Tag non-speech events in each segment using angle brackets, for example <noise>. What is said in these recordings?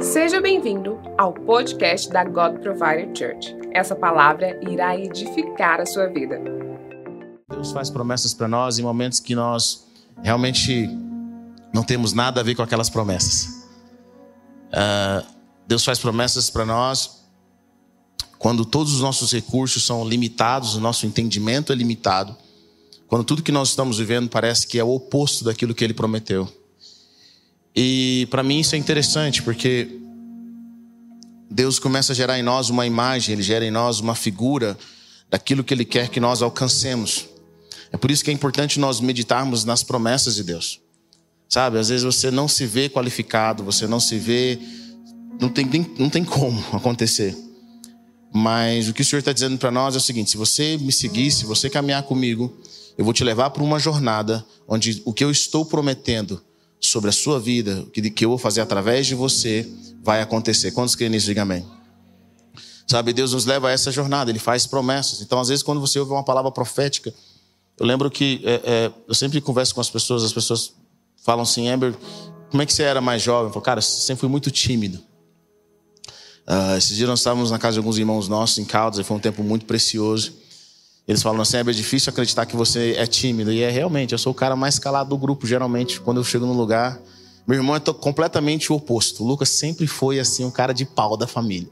Seja bem-vindo ao podcast da God Provider Church. Essa palavra irá edificar a sua vida. Deus faz promessas para nós em momentos que nós realmente não temos nada a ver com aquelas promessas. Uh, Deus faz promessas para nós quando todos os nossos recursos são limitados, o nosso entendimento é limitado, quando tudo que nós estamos vivendo parece que é o oposto daquilo que Ele prometeu. E para mim isso é interessante, porque Deus começa a gerar em nós uma imagem, Ele gera em nós uma figura daquilo que Ele quer que nós alcancemos. É por isso que é importante nós meditarmos nas promessas de Deus. Sabe, às vezes você não se vê qualificado, você não se vê. Não tem, não tem como <laughs> acontecer. Mas o que o Senhor está dizendo para nós é o seguinte: se você me seguir, se você caminhar comigo, eu vou te levar para uma jornada onde o que eu estou prometendo sobre a sua vida, o que eu vou fazer através de você, vai acontecer. Quantos creem nisso? Diga amém. Sabe, Deus nos leva a essa jornada, Ele faz promessas. Então, às vezes, quando você ouve uma palavra profética, eu lembro que é, é, eu sempre converso com as pessoas, as pessoas falam assim, Amber, como é que você era mais jovem? Eu falo, cara, sempre fui muito tímido. Uh, esses dias nós estávamos na casa de alguns irmãos nossos em Caldas, e foi um tempo muito precioso. Eles falam assim: é difícil acreditar que você é tímido. E é realmente, eu sou o cara mais calado do grupo, geralmente, quando eu chego no lugar. Meu irmão é completamente o oposto. O Lucas sempre foi assim, um cara de pau da família.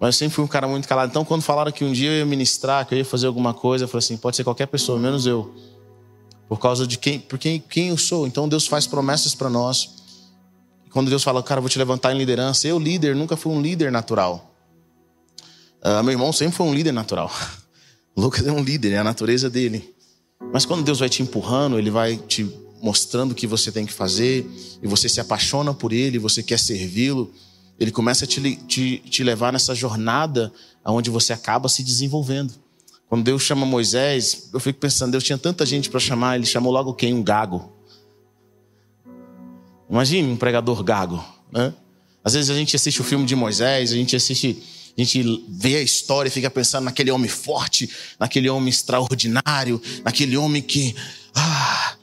Mas eu sempre fui um cara muito calado. Então, quando falaram que um dia eu ia ministrar, que eu ia fazer alguma coisa, eu falei assim: pode ser qualquer pessoa, menos eu. Por causa de quem, por quem, quem eu sou. Então, Deus faz promessas para nós. Quando Deus fala, cara, vou te levantar em liderança, eu, líder, nunca fui um líder natural. Uh, meu irmão sempre foi um líder natural. <laughs> Lucas é um líder, é a natureza dele. Mas quando Deus vai te empurrando, ele vai te mostrando o que você tem que fazer, e você se apaixona por ele, você quer servi-lo, ele começa a te, te, te levar nessa jornada onde você acaba se desenvolvendo. Quando Deus chama Moisés, eu fico pensando, Deus tinha tanta gente para chamar, ele chamou logo quem? Um gago. Imagine um pregador gago. Né? Às vezes a gente assiste o filme de Moisés, a gente assiste a gente vê a história e fica pensando naquele homem forte, naquele homem extraordinário, naquele homem que. Ah,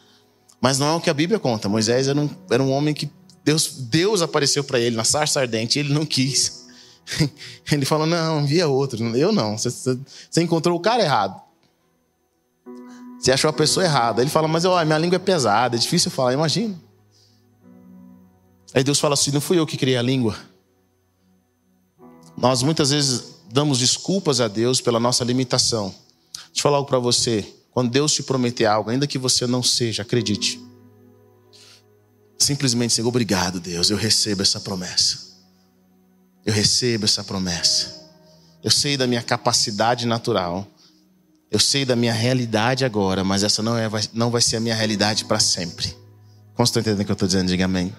mas não é o que a Bíblia conta. Moisés era um, era um homem que Deus, Deus apareceu para ele na sarça ardente e ele não quis. <laughs> Ele falou: Não, via outro. Eu não. Você, você encontrou o cara errado. Você achou a pessoa errada. Ele fala: Mas ó, minha língua é pesada, é difícil falar. Imagina. Aí Deus fala assim: Não fui eu que criei a língua. Nós muitas vezes damos desculpas a Deus pela nossa limitação. Deixa eu falar algo para você. Quando Deus te prometer algo, ainda que você não seja, acredite. Simplesmente dizer: Obrigado, Deus, eu recebo essa promessa. Eu recebo essa promessa. Eu sei da minha capacidade natural. Eu sei da minha realidade agora, mas essa não, é, não vai ser a minha realidade para sempre. Como estão entendendo o que eu estou dizendo? Diga amém.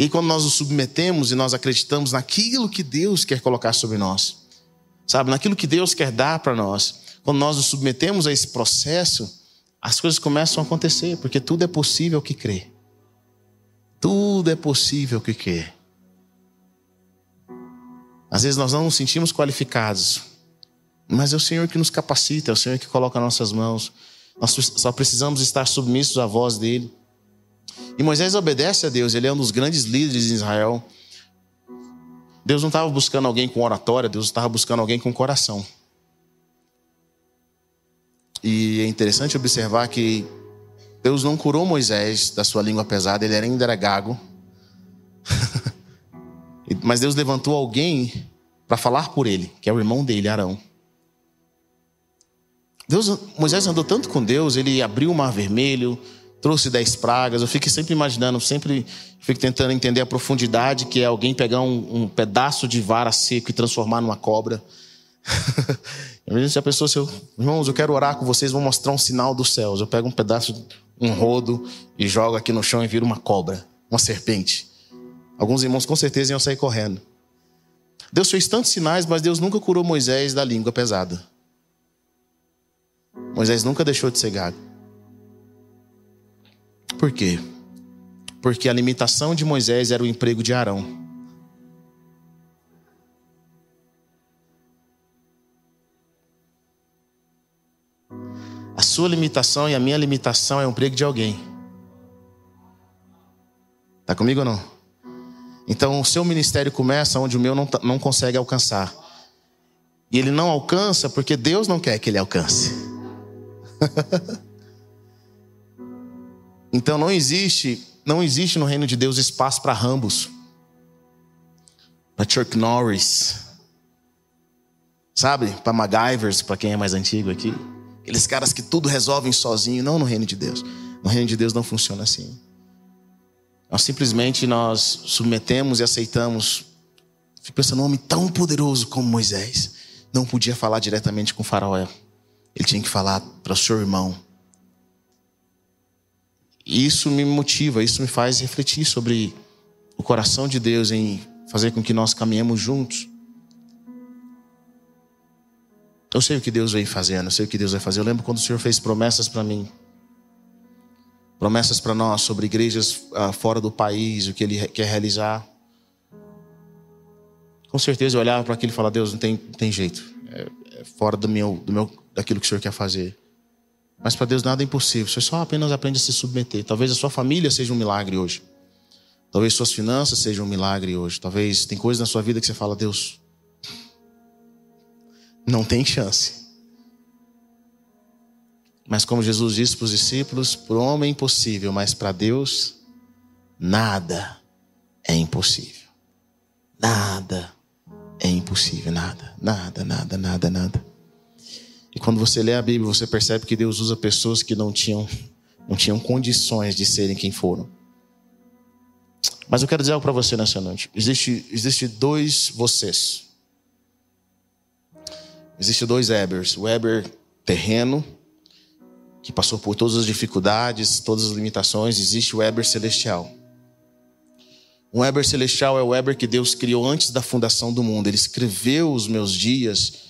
E quando nós nos submetemos e nós acreditamos naquilo que Deus quer colocar sobre nós, sabe, naquilo que Deus quer dar para nós, quando nós nos submetemos a esse processo, as coisas começam a acontecer, porque tudo é possível que crê. Tudo é possível que crê. Às vezes nós não nos sentimos qualificados, mas é o Senhor que nos capacita, é o Senhor que coloca nossas mãos. Nós só precisamos estar submissos à voz dele. E Moisés obedece a Deus, ele é um dos grandes líderes de Israel. Deus não estava buscando alguém com oratória, Deus estava buscando alguém com coração. E é interessante observar que Deus não curou Moisés da sua língua pesada, ele ainda era gago. <laughs> Mas Deus levantou alguém para falar por ele, que é o irmão dele, Arão. Deus, Moisés andou tanto com Deus, ele abriu o mar vermelho, trouxe dez pragas. Eu fico sempre imaginando, sempre fico tentando entender a profundidade que é alguém pegar um, um pedaço de vara seco e transformar numa cobra. <laughs> se a pessoa, se irmãos, eu quero orar com vocês, vou mostrar um sinal dos céus. Eu pego um pedaço, um rodo e jogo aqui no chão e viro uma cobra, uma serpente. Alguns irmãos com certeza iam sair correndo. Deus fez tantos sinais, mas Deus nunca curou Moisés da língua pesada. Moisés nunca deixou de ser gago. Por quê? Porque a limitação de Moisés era o emprego de Arão. A sua limitação e a minha limitação é o emprego de alguém. Está comigo ou não? Então, o seu ministério começa onde o meu não, tá, não consegue alcançar. E ele não alcança porque Deus não quer que ele alcance. <laughs> então não existe, não existe no reino de Deus espaço para rambos. Para Chuck Norris. Sabe? Para MacGyvers, para quem é mais antigo aqui. Aqueles caras que tudo resolvem sozinho, não no reino de Deus. No reino de Deus não funciona assim. Nós simplesmente nós submetemos e aceitamos. Fico pensando, um homem tão poderoso como Moisés não podia falar diretamente com o faraó. Ele tinha que falar para o seu irmão. E isso me motiva, isso me faz refletir sobre o coração de Deus em fazer com que nós caminhemos juntos. Eu sei o que Deus vem fazendo, eu sei o que Deus vai fazer. Eu lembro quando o Senhor fez promessas para mim promessas para nós sobre igrejas uh, fora do país, o que Ele quer realizar. Com certeza eu olhava para aquilo e falava: Deus, não tem, não tem jeito, é, é, fora do meu, do meu, daquilo que o Senhor quer fazer. Mas para Deus nada é impossível, você só apenas aprende a se submeter. Talvez a sua família seja um milagre hoje. Talvez suas finanças sejam um milagre hoje. Talvez tem coisas na sua vida que você fala: Deus, não tem chance. Mas como Jesus disse para os discípulos, para o homem é impossível, mas para Deus nada é impossível. Nada é impossível, nada, nada, nada, nada, nada. E quando você lê a Bíblia, você percebe que Deus usa pessoas que não tinham, não tinham condições de serem quem foram. Mas eu quero dizer algo para você nessa noite. Existe, existe dois vocês. Existe dois Ebers. O Eber terreno que passou por todas as dificuldades, todas as limitações, existe o Weber celestial. O Weber celestial é o Weber que Deus criou antes da fundação do mundo. Ele escreveu os meus dias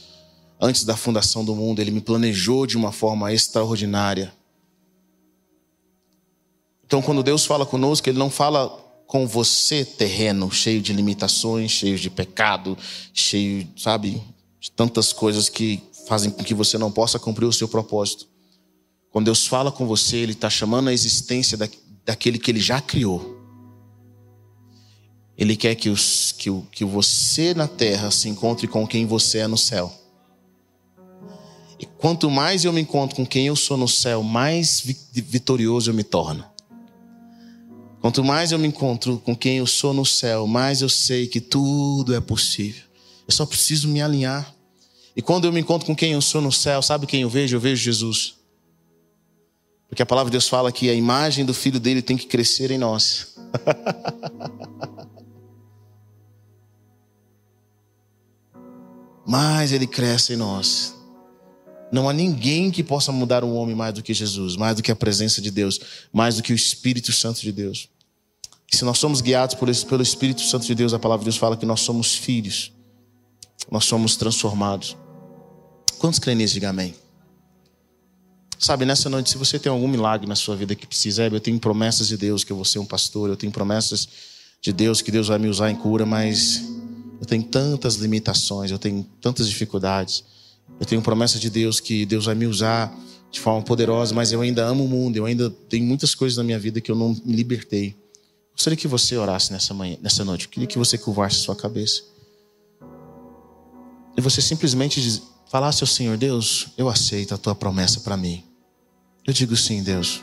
antes da fundação do mundo. Ele me planejou de uma forma extraordinária. Então, quando Deus fala conosco, Ele não fala com você terreno, cheio de limitações, cheio de pecado, cheio, sabe, de tantas coisas que fazem com que você não possa cumprir o seu propósito. Quando Deus fala com você, Ele está chamando a existência da, daquele que Ele já criou. Ele quer que, os, que, o, que você na terra se encontre com quem você é no céu. E quanto mais eu me encontro com quem eu sou no céu, mais vitorioso eu me torno. Quanto mais eu me encontro com quem eu sou no céu, mais eu sei que tudo é possível. Eu só preciso me alinhar. E quando eu me encontro com quem eu sou no céu, sabe quem eu vejo? Eu vejo Jesus. Porque a palavra de Deus fala que a imagem do filho dele tem que crescer em nós. <laughs> Mas ele cresce em nós. Não há ninguém que possa mudar um homem mais do que Jesus, mais do que a presença de Deus, mais do que o Espírito Santo de Deus. E se nós somos guiados por esse, pelo Espírito Santo de Deus, a palavra de Deus fala que nós somos filhos, nós somos transformados. Quantos creem nisso? Diga amém. Sabe, nessa noite, se você tem algum milagre na sua vida que precisa, eu tenho promessas de Deus que eu vou ser um pastor, eu tenho promessas de Deus que Deus vai me usar em cura, mas eu tenho tantas limitações, eu tenho tantas dificuldades. Eu tenho promessa de Deus que Deus vai me usar de forma poderosa, mas eu ainda amo o mundo, eu ainda tenho muitas coisas na minha vida que eu não me libertei. Gostaria que você orasse nessa manhã, nessa noite. Eu queria que você curvasse sua cabeça. E você simplesmente falasse ao Senhor, Deus, eu aceito a tua promessa para mim. Eu digo sim, Deus.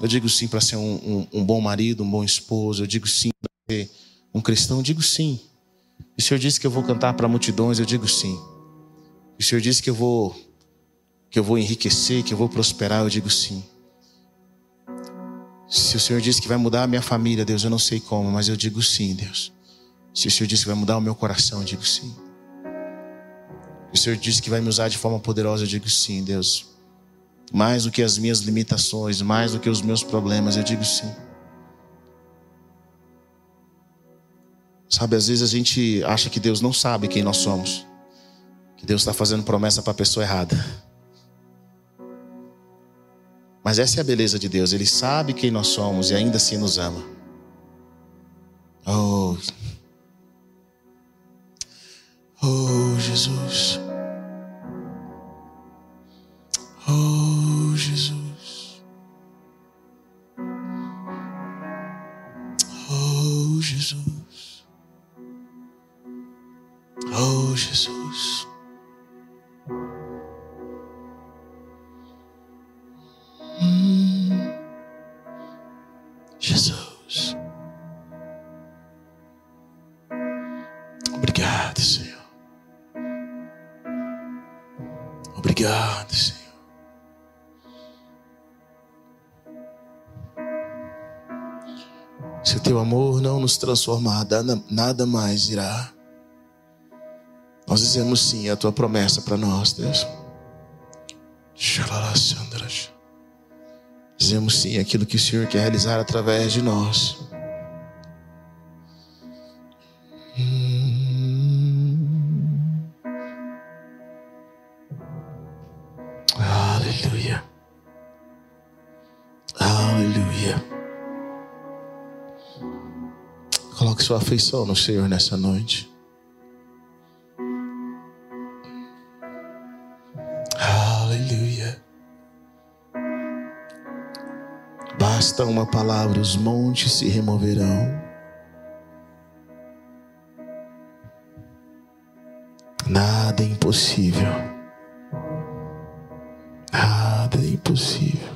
Eu digo sim para ser um, um, um, bom marido, um bom esposo. Eu digo sim para ser um cristão. Eu digo sim. E o Senhor disse que eu vou cantar para multidões. Eu digo sim. O Senhor disse que eu vou que eu vou enriquecer, que eu vou prosperar. Eu digo sim. Se o Senhor disse que vai mudar a minha família, Deus, eu não sei como, mas eu digo sim, Deus. Se o Senhor disse que vai mudar o meu coração, eu digo sim. Se o Senhor disse que vai me usar de forma poderosa, eu digo sim, Deus mais do que as minhas limitações, mais do que os meus problemas, eu digo sim. Sabe, às vezes a gente acha que Deus não sabe quem nós somos, Deus está fazendo promessa para a pessoa errada. Mas essa é a beleza de Deus, Ele sabe quem nós somos e ainda assim nos ama. Oh, oh Jesus. Oh, nos transformar, nada mais irá. Nós dizemos sim à tua promessa para nós, Deus. Dizemos sim aquilo que o Senhor quer realizar através de nós. Sua afeição no Senhor nessa noite. Basta uma palavra, os montes se removerão. Nada é impossível. Nada é impossível.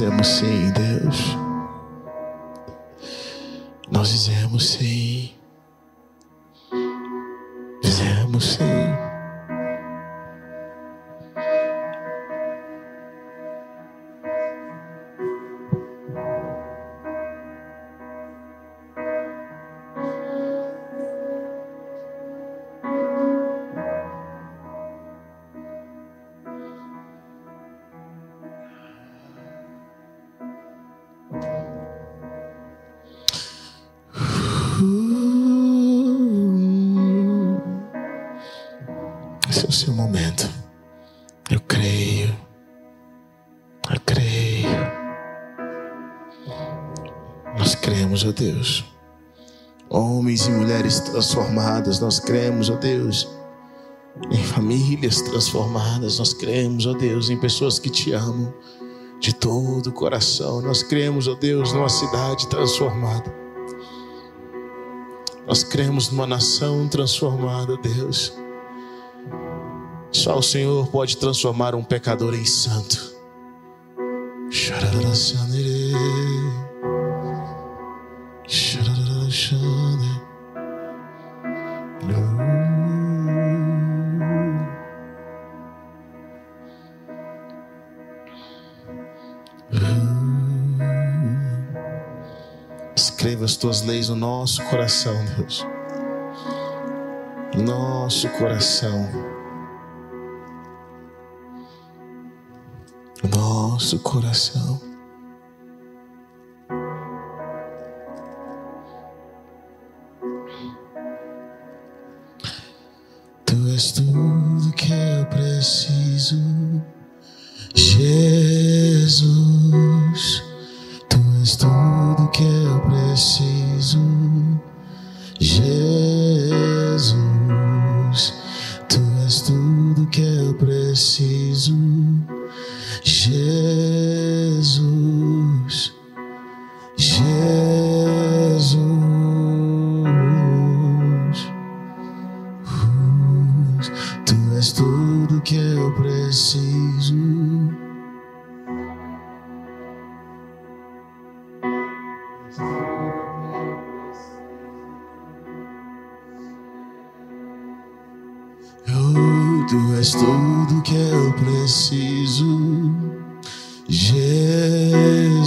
Dizemos sim, Deus. Nós dizemos sim. Deus. Homens e mulheres transformadas, nós cremos, ó Deus, em famílias transformadas, nós cremos, ó Deus, em pessoas que te amam de todo o coração. Nós cremos, ó Deus, numa cidade transformada. Nós cremos numa nação transformada, Deus. Só o Senhor pode transformar um pecador em santo. Escreva as tuas leis no nosso coração, Deus. Nosso coração. Nosso coração. preciso, Jesus.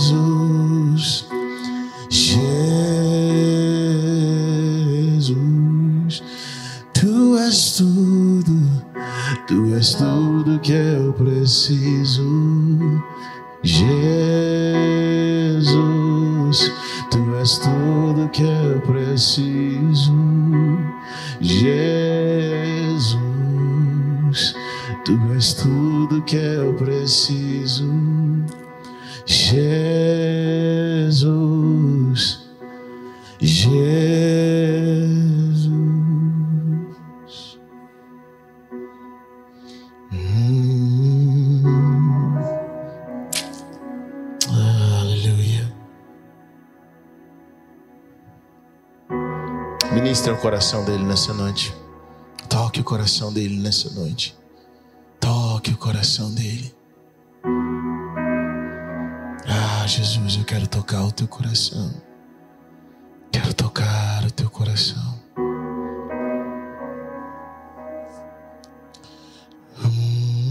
Coração dele nessa noite. Toque o coração dele nessa noite. Toque o coração dele. Ah, Jesus, eu quero tocar o teu coração. Quero tocar o teu coração. Hum.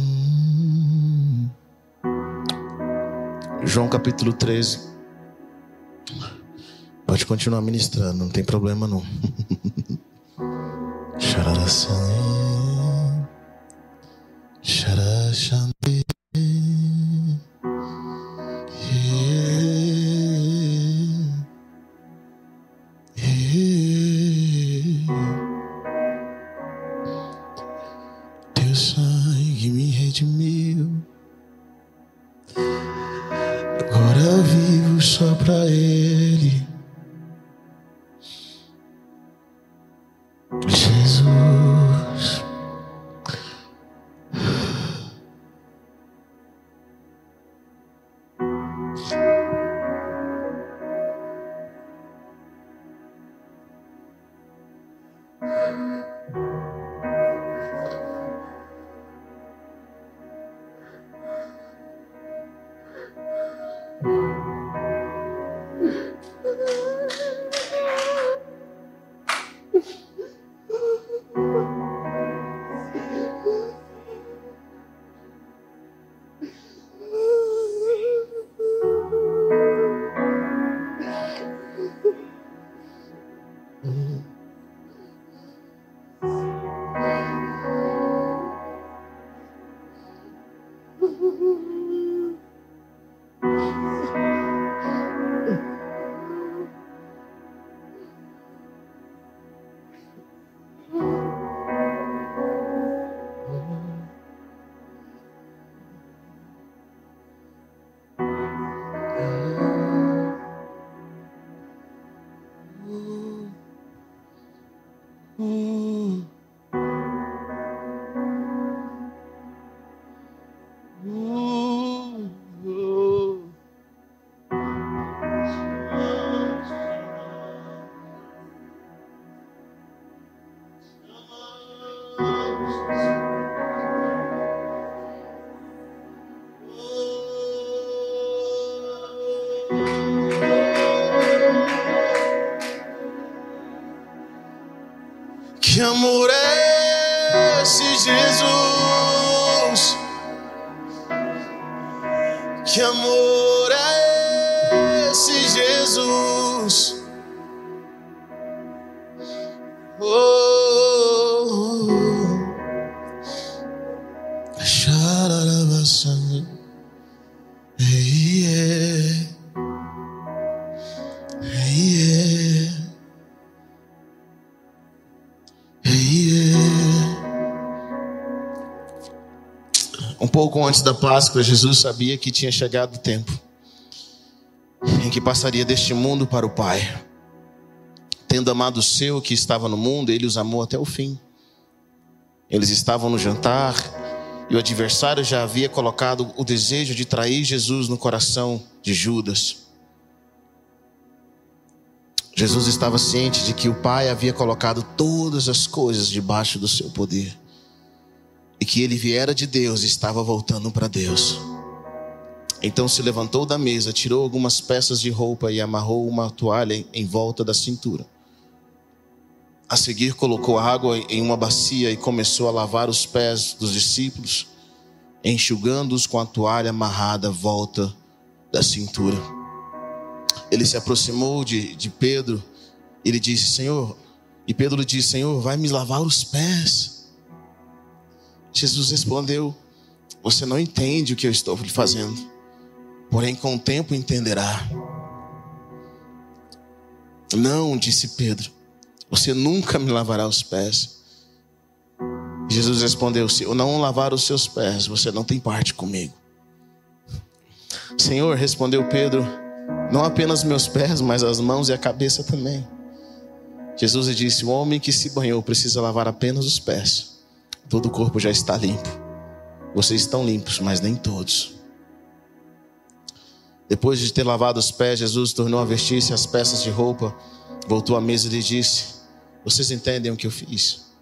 João capítulo 13. Pode continuar ministrando, não tem problema não. <laughs> Shara Shanti, Shanti. Antes da Páscoa, Jesus sabia que tinha chegado o tempo em que passaria deste mundo para o Pai. Tendo amado o seu que estava no mundo, ele os amou até o fim. Eles estavam no jantar e o adversário já havia colocado o desejo de trair Jesus no coração de Judas. Jesus estava ciente de que o Pai havia colocado todas as coisas debaixo do seu poder e que ele viera de Deus e estava voltando para Deus. Então se levantou da mesa, tirou algumas peças de roupa e amarrou uma toalha em volta da cintura. A seguir, colocou água em uma bacia e começou a lavar os pés dos discípulos, enxugando-os com a toalha amarrada à volta da cintura. Ele se aproximou de, de Pedro e lhe disse: Senhor, e Pedro lhe disse: Senhor, vai me lavar os pés. Jesus respondeu: Você não entende o que eu estou lhe fazendo, porém com o tempo entenderá. Não, disse Pedro, você nunca me lavará os pés. Jesus respondeu: Se eu não lavar os seus pés, você não tem parte comigo. Senhor, respondeu Pedro, não apenas meus pés, mas as mãos e a cabeça também. Jesus disse: O homem que se banhou precisa lavar apenas os pés. Todo o corpo já está limpo. Vocês estão limpos, mas nem todos. Depois de ter lavado os pés, Jesus tornou a vestir-se as peças de roupa, voltou à mesa e lhe disse: Vocês entendem o que eu fiz?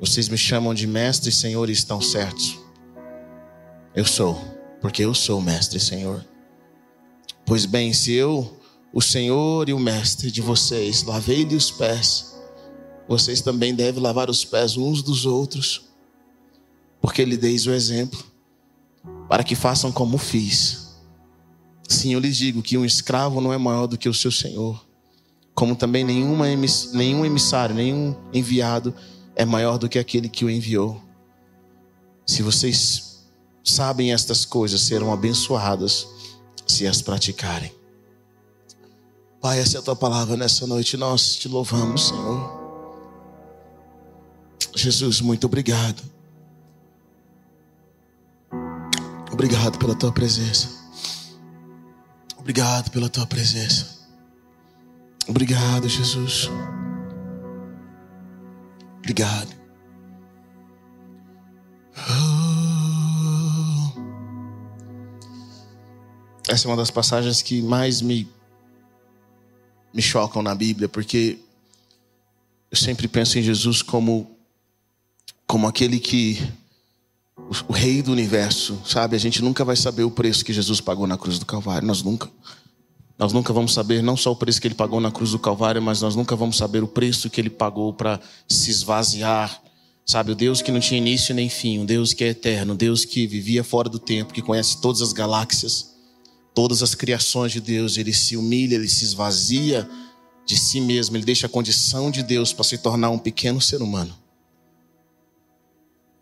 Vocês me chamam de mestre e senhor e estão certos. Eu sou, porque eu sou mestre e senhor. Pois bem, se eu, o senhor e o mestre de vocês, lavei-lhe os pés, vocês também devem lavar os pés uns dos outros, porque lhe deis o exemplo, para que façam como fiz. Sim, eu lhes digo que um escravo não é maior do que o seu senhor, como também nenhuma, nenhum emissário, nenhum enviado é maior do que aquele que o enviou. Se vocês sabem estas coisas, serão abençoadas se as praticarem. Pai, essa é a tua palavra nessa noite, nós te louvamos, Senhor. Jesus, muito obrigado. Obrigado pela tua presença. Obrigado pela tua presença. Obrigado, Jesus. Obrigado. Oh. Essa é uma das passagens que mais me, me chocam na Bíblia, porque eu sempre penso em Jesus como, como aquele que o, o, rei do universo, sabe? A gente nunca vai saber o preço que Jesus pagou na cruz do Calvário, nós nunca. Nós nunca vamos saber não só o preço que ele pagou na cruz do Calvário, mas nós nunca vamos saber o preço que ele pagou para se esvaziar. Sabe, o Deus que não tinha início nem fim, um Deus que é eterno, um Deus que vivia fora do tempo, que conhece todas as galáxias, todas as criações de Deus, ele se humilha, ele se esvazia de si mesmo, ele deixa a condição de Deus para se tornar um pequeno ser humano.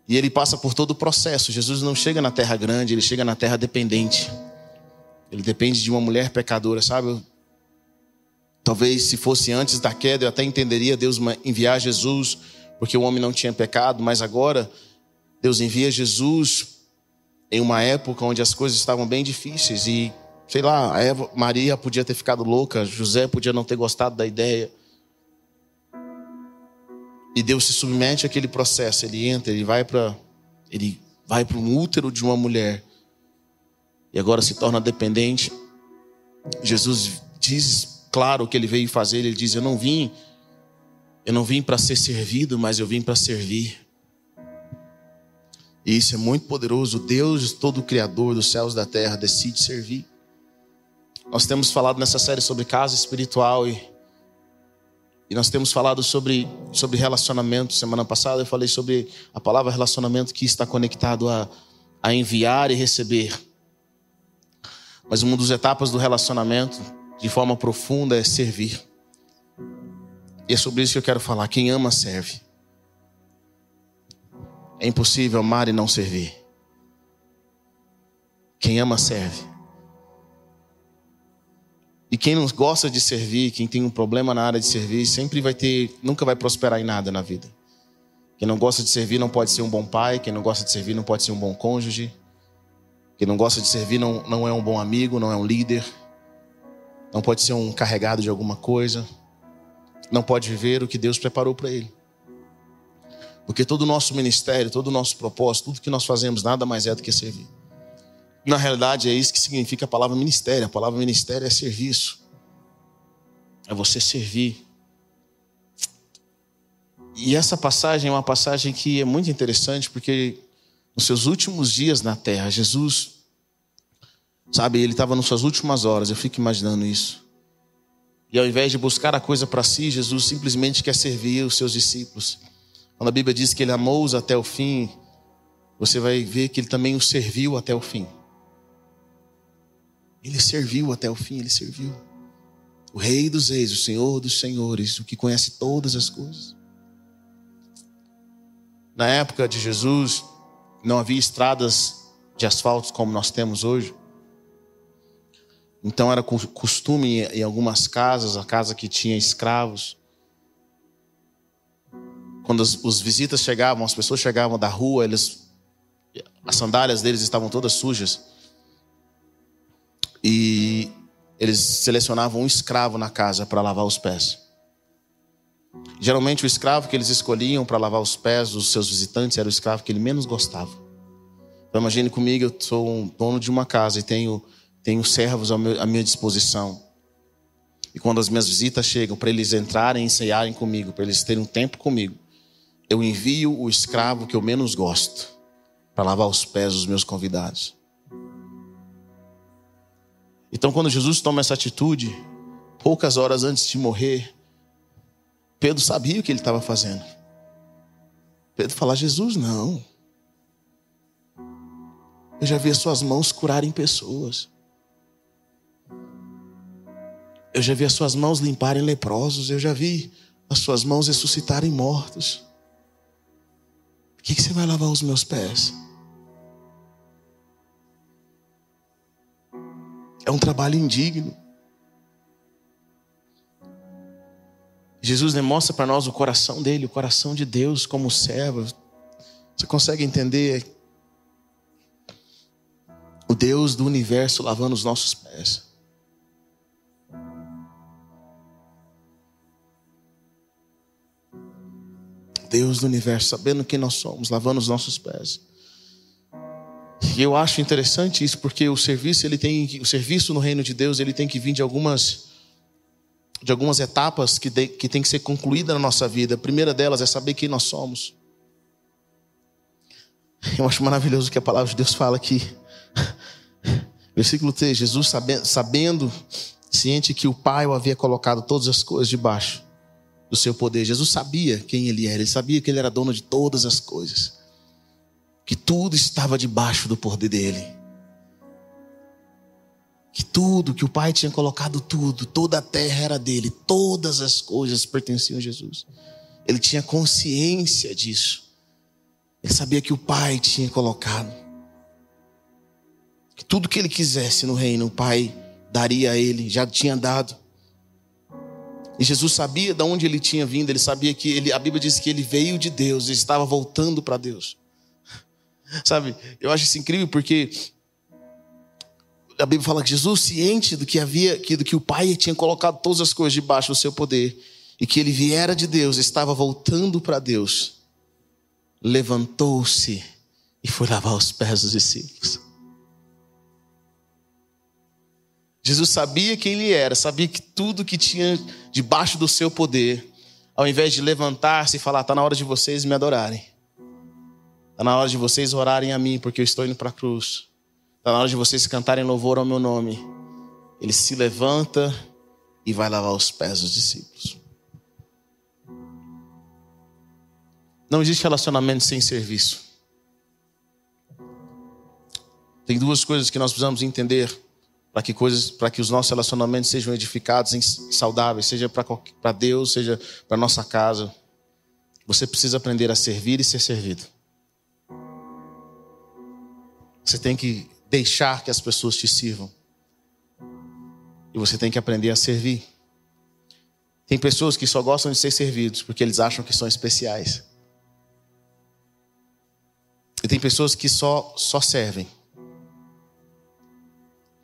E ele passa por todo o processo. Jesus não chega na terra grande, ele chega na terra dependente. Ele depende de uma mulher pecadora, sabe? Talvez se fosse antes da queda, eu até entenderia Deus enviar Jesus, porque o homem não tinha pecado, mas agora Deus envia Jesus em uma época onde as coisas estavam bem difíceis e, sei lá, Eva, Maria podia ter ficado louca, José podia não ter gostado da ideia. E Deus se submete àquele processo, ele entra, ele vai para ele vai para um útero de uma mulher e agora se torna dependente. Jesus diz claro o que ele veio fazer, ele diz: "Eu não vim eu não vim para ser servido, mas eu vim para servir". E isso é muito poderoso. Deus, todo criador dos céus e da terra, decide servir. Nós temos falado nessa série sobre casa espiritual e e nós temos falado sobre, sobre relacionamento. Semana passada eu falei sobre a palavra relacionamento que está conectado a, a enviar e receber. Mas uma das etapas do relacionamento, de forma profunda, é servir. E é sobre isso que eu quero falar. Quem ama, serve. É impossível amar e não servir. Quem ama, serve. E quem não gosta de servir, quem tem um problema na área de servir, sempre vai ter, nunca vai prosperar em nada na vida. Quem não gosta de servir não pode ser um bom pai, quem não gosta de servir não pode ser um bom cônjuge. Quem não gosta de servir não, não é um bom amigo, não é um líder. Não pode ser um carregado de alguma coisa. Não pode viver o que Deus preparou para ele. Porque todo o nosso ministério, todo o nosso propósito, tudo que nós fazemos, nada mais é do que servir. Na realidade, é isso que significa a palavra ministério. A palavra ministério é serviço. É você servir. E essa passagem é uma passagem que é muito interessante, porque nos seus últimos dias na terra, Jesus, sabe, ele estava nas suas últimas horas, eu fico imaginando isso. E ao invés de buscar a coisa para si, Jesus simplesmente quer servir os seus discípulos. Quando a Bíblia diz que ele amou-os até o fim, você vai ver que ele também os serviu até o fim. Ele serviu até o fim, ele serviu. O Rei dos Reis, o Senhor dos Senhores, o que conhece todas as coisas. Na época de Jesus, não havia estradas de asfalto como nós temos hoje. Então era costume em algumas casas, a casa que tinha escravos. Quando os, os visitas chegavam, as pessoas chegavam da rua, eles, as sandálias deles estavam todas sujas. E eles selecionavam um escravo na casa para lavar os pés. Geralmente o escravo que eles escolhiam para lavar os pés dos seus visitantes era o escravo que ele menos gostava. Então imagine comigo, eu sou um dono de uma casa e tenho, tenho servos à minha disposição. E quando as minhas visitas chegam, para eles entrarem e cearem comigo, para eles terem um tempo comigo, eu envio o escravo que eu menos gosto para lavar os pés dos meus convidados. Então, quando Jesus toma essa atitude, poucas horas antes de morrer, Pedro sabia o que ele estava fazendo. Pedro fala: Jesus, não. Eu já vi as suas mãos curarem pessoas. Eu já vi as suas mãos limparem leprosos. Eu já vi as suas mãos ressuscitarem mortos. Por que, que você vai lavar os meus pés? É um trabalho indigno. Jesus demonstra para nós o coração dele, o coração de Deus como servo. Você consegue entender o Deus do universo lavando os nossos pés? Deus do universo, sabendo quem nós somos, lavando os nossos pés. E eu acho interessante isso porque o serviço ele tem o serviço no reino de Deus ele tem que vir de algumas de algumas etapas que, de, que tem que ser concluída na nossa vida. A primeira delas é saber quem nós somos. Eu acho maravilhoso que a palavra de Deus fala aqui. <laughs> Versículo 3: Jesus sabendo, sabendo, ciente que o Pai o havia colocado todas as coisas debaixo do seu poder. Jesus sabia quem ele era, ele sabia que ele era dono de todas as coisas, que tudo estava debaixo do poder dele. Que tudo, que o Pai tinha colocado tudo, toda a terra era dele, todas as coisas pertenciam a Jesus. Ele tinha consciência disso. Ele sabia que o Pai tinha colocado. Que tudo que ele quisesse no reino, o Pai daria a ele, já tinha dado. E Jesus sabia de onde ele tinha vindo, ele sabia que ele, a Bíblia diz que ele veio de Deus, e estava voltando para Deus. Sabe, eu acho isso incrível porque a Bíblia fala que Jesus, ciente do que havia, que, do que o Pai tinha colocado todas as coisas debaixo do seu poder, e que ele viera de Deus, estava voltando para Deus, levantou-se e foi lavar os pés dos discípulos. Jesus sabia quem ele era, sabia que tudo que tinha debaixo do seu poder, ao invés de levantar-se e falar, está na hora de vocês me adorarem, está na hora de vocês orarem a mim, porque eu estou indo para a cruz, está na hora de vocês cantarem louvor ao meu nome. Ele se levanta e vai lavar os pés dos discípulos. Não existe relacionamento sem serviço. Tem duas coisas que nós precisamos entender para que que os nossos relacionamentos sejam edificados e saudáveis, seja para Deus, seja para nossa casa. Você precisa aprender a servir e ser servido. Você tem que deixar que as pessoas te sirvam. E você tem que aprender a servir. Tem pessoas que só gostam de ser servidos porque eles acham que são especiais. E tem pessoas que só só servem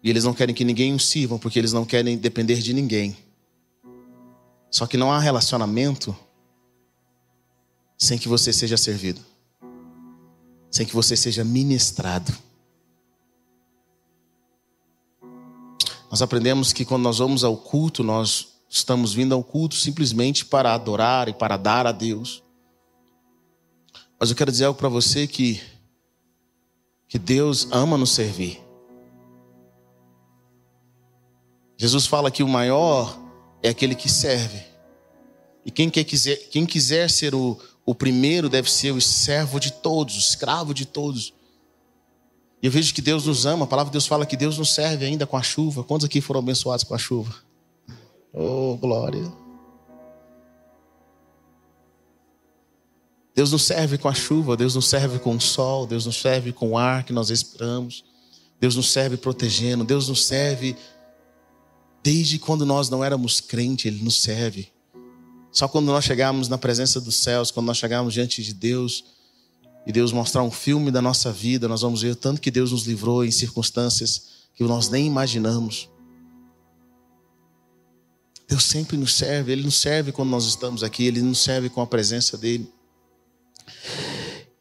e eles não querem que ninguém os sirvam, porque eles não querem depender de ninguém. Só que não há relacionamento sem que você seja servido, sem que você seja ministrado. Nós aprendemos que quando nós vamos ao culto, nós estamos vindo ao culto simplesmente para adorar e para dar a Deus. Mas eu quero dizer algo para você que que Deus ama nos servir. Jesus fala que o maior é aquele que serve. E quem, quiser, quem quiser ser o, o primeiro deve ser o servo de todos, o escravo de todos. E eu vejo que Deus nos ama, a palavra de Deus fala que Deus nos serve ainda com a chuva. Quantos aqui foram abençoados com a chuva? Oh, glória. Deus nos serve com a chuva, Deus nos serve com o sol, Deus nos serve com o ar que nós respiramos, Deus nos serve protegendo, Deus nos serve Desde quando nós não éramos crentes, Ele nos serve. Só quando nós chegarmos na presença dos céus, quando nós chegarmos diante de Deus, e Deus mostrar um filme da nossa vida, nós vamos ver tanto que Deus nos livrou em circunstâncias que nós nem imaginamos. Deus sempre nos serve, Ele nos serve quando nós estamos aqui, Ele nos serve com a presença dEle.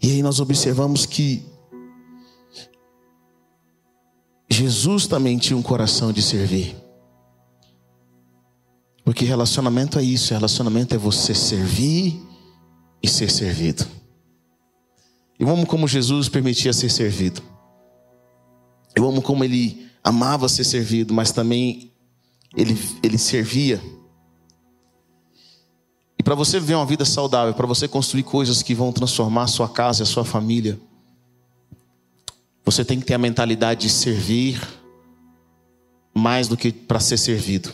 E aí nós observamos que Jesus também tinha um coração de servir. Porque relacionamento é isso, relacionamento é você servir e ser servido. Eu amo como Jesus permitia ser servido. Eu amo como ele amava ser servido, mas também ele, ele servia. E para você viver uma vida saudável, para você construir coisas que vão transformar a sua casa e a sua família, você tem que ter a mentalidade de servir mais do que para ser servido.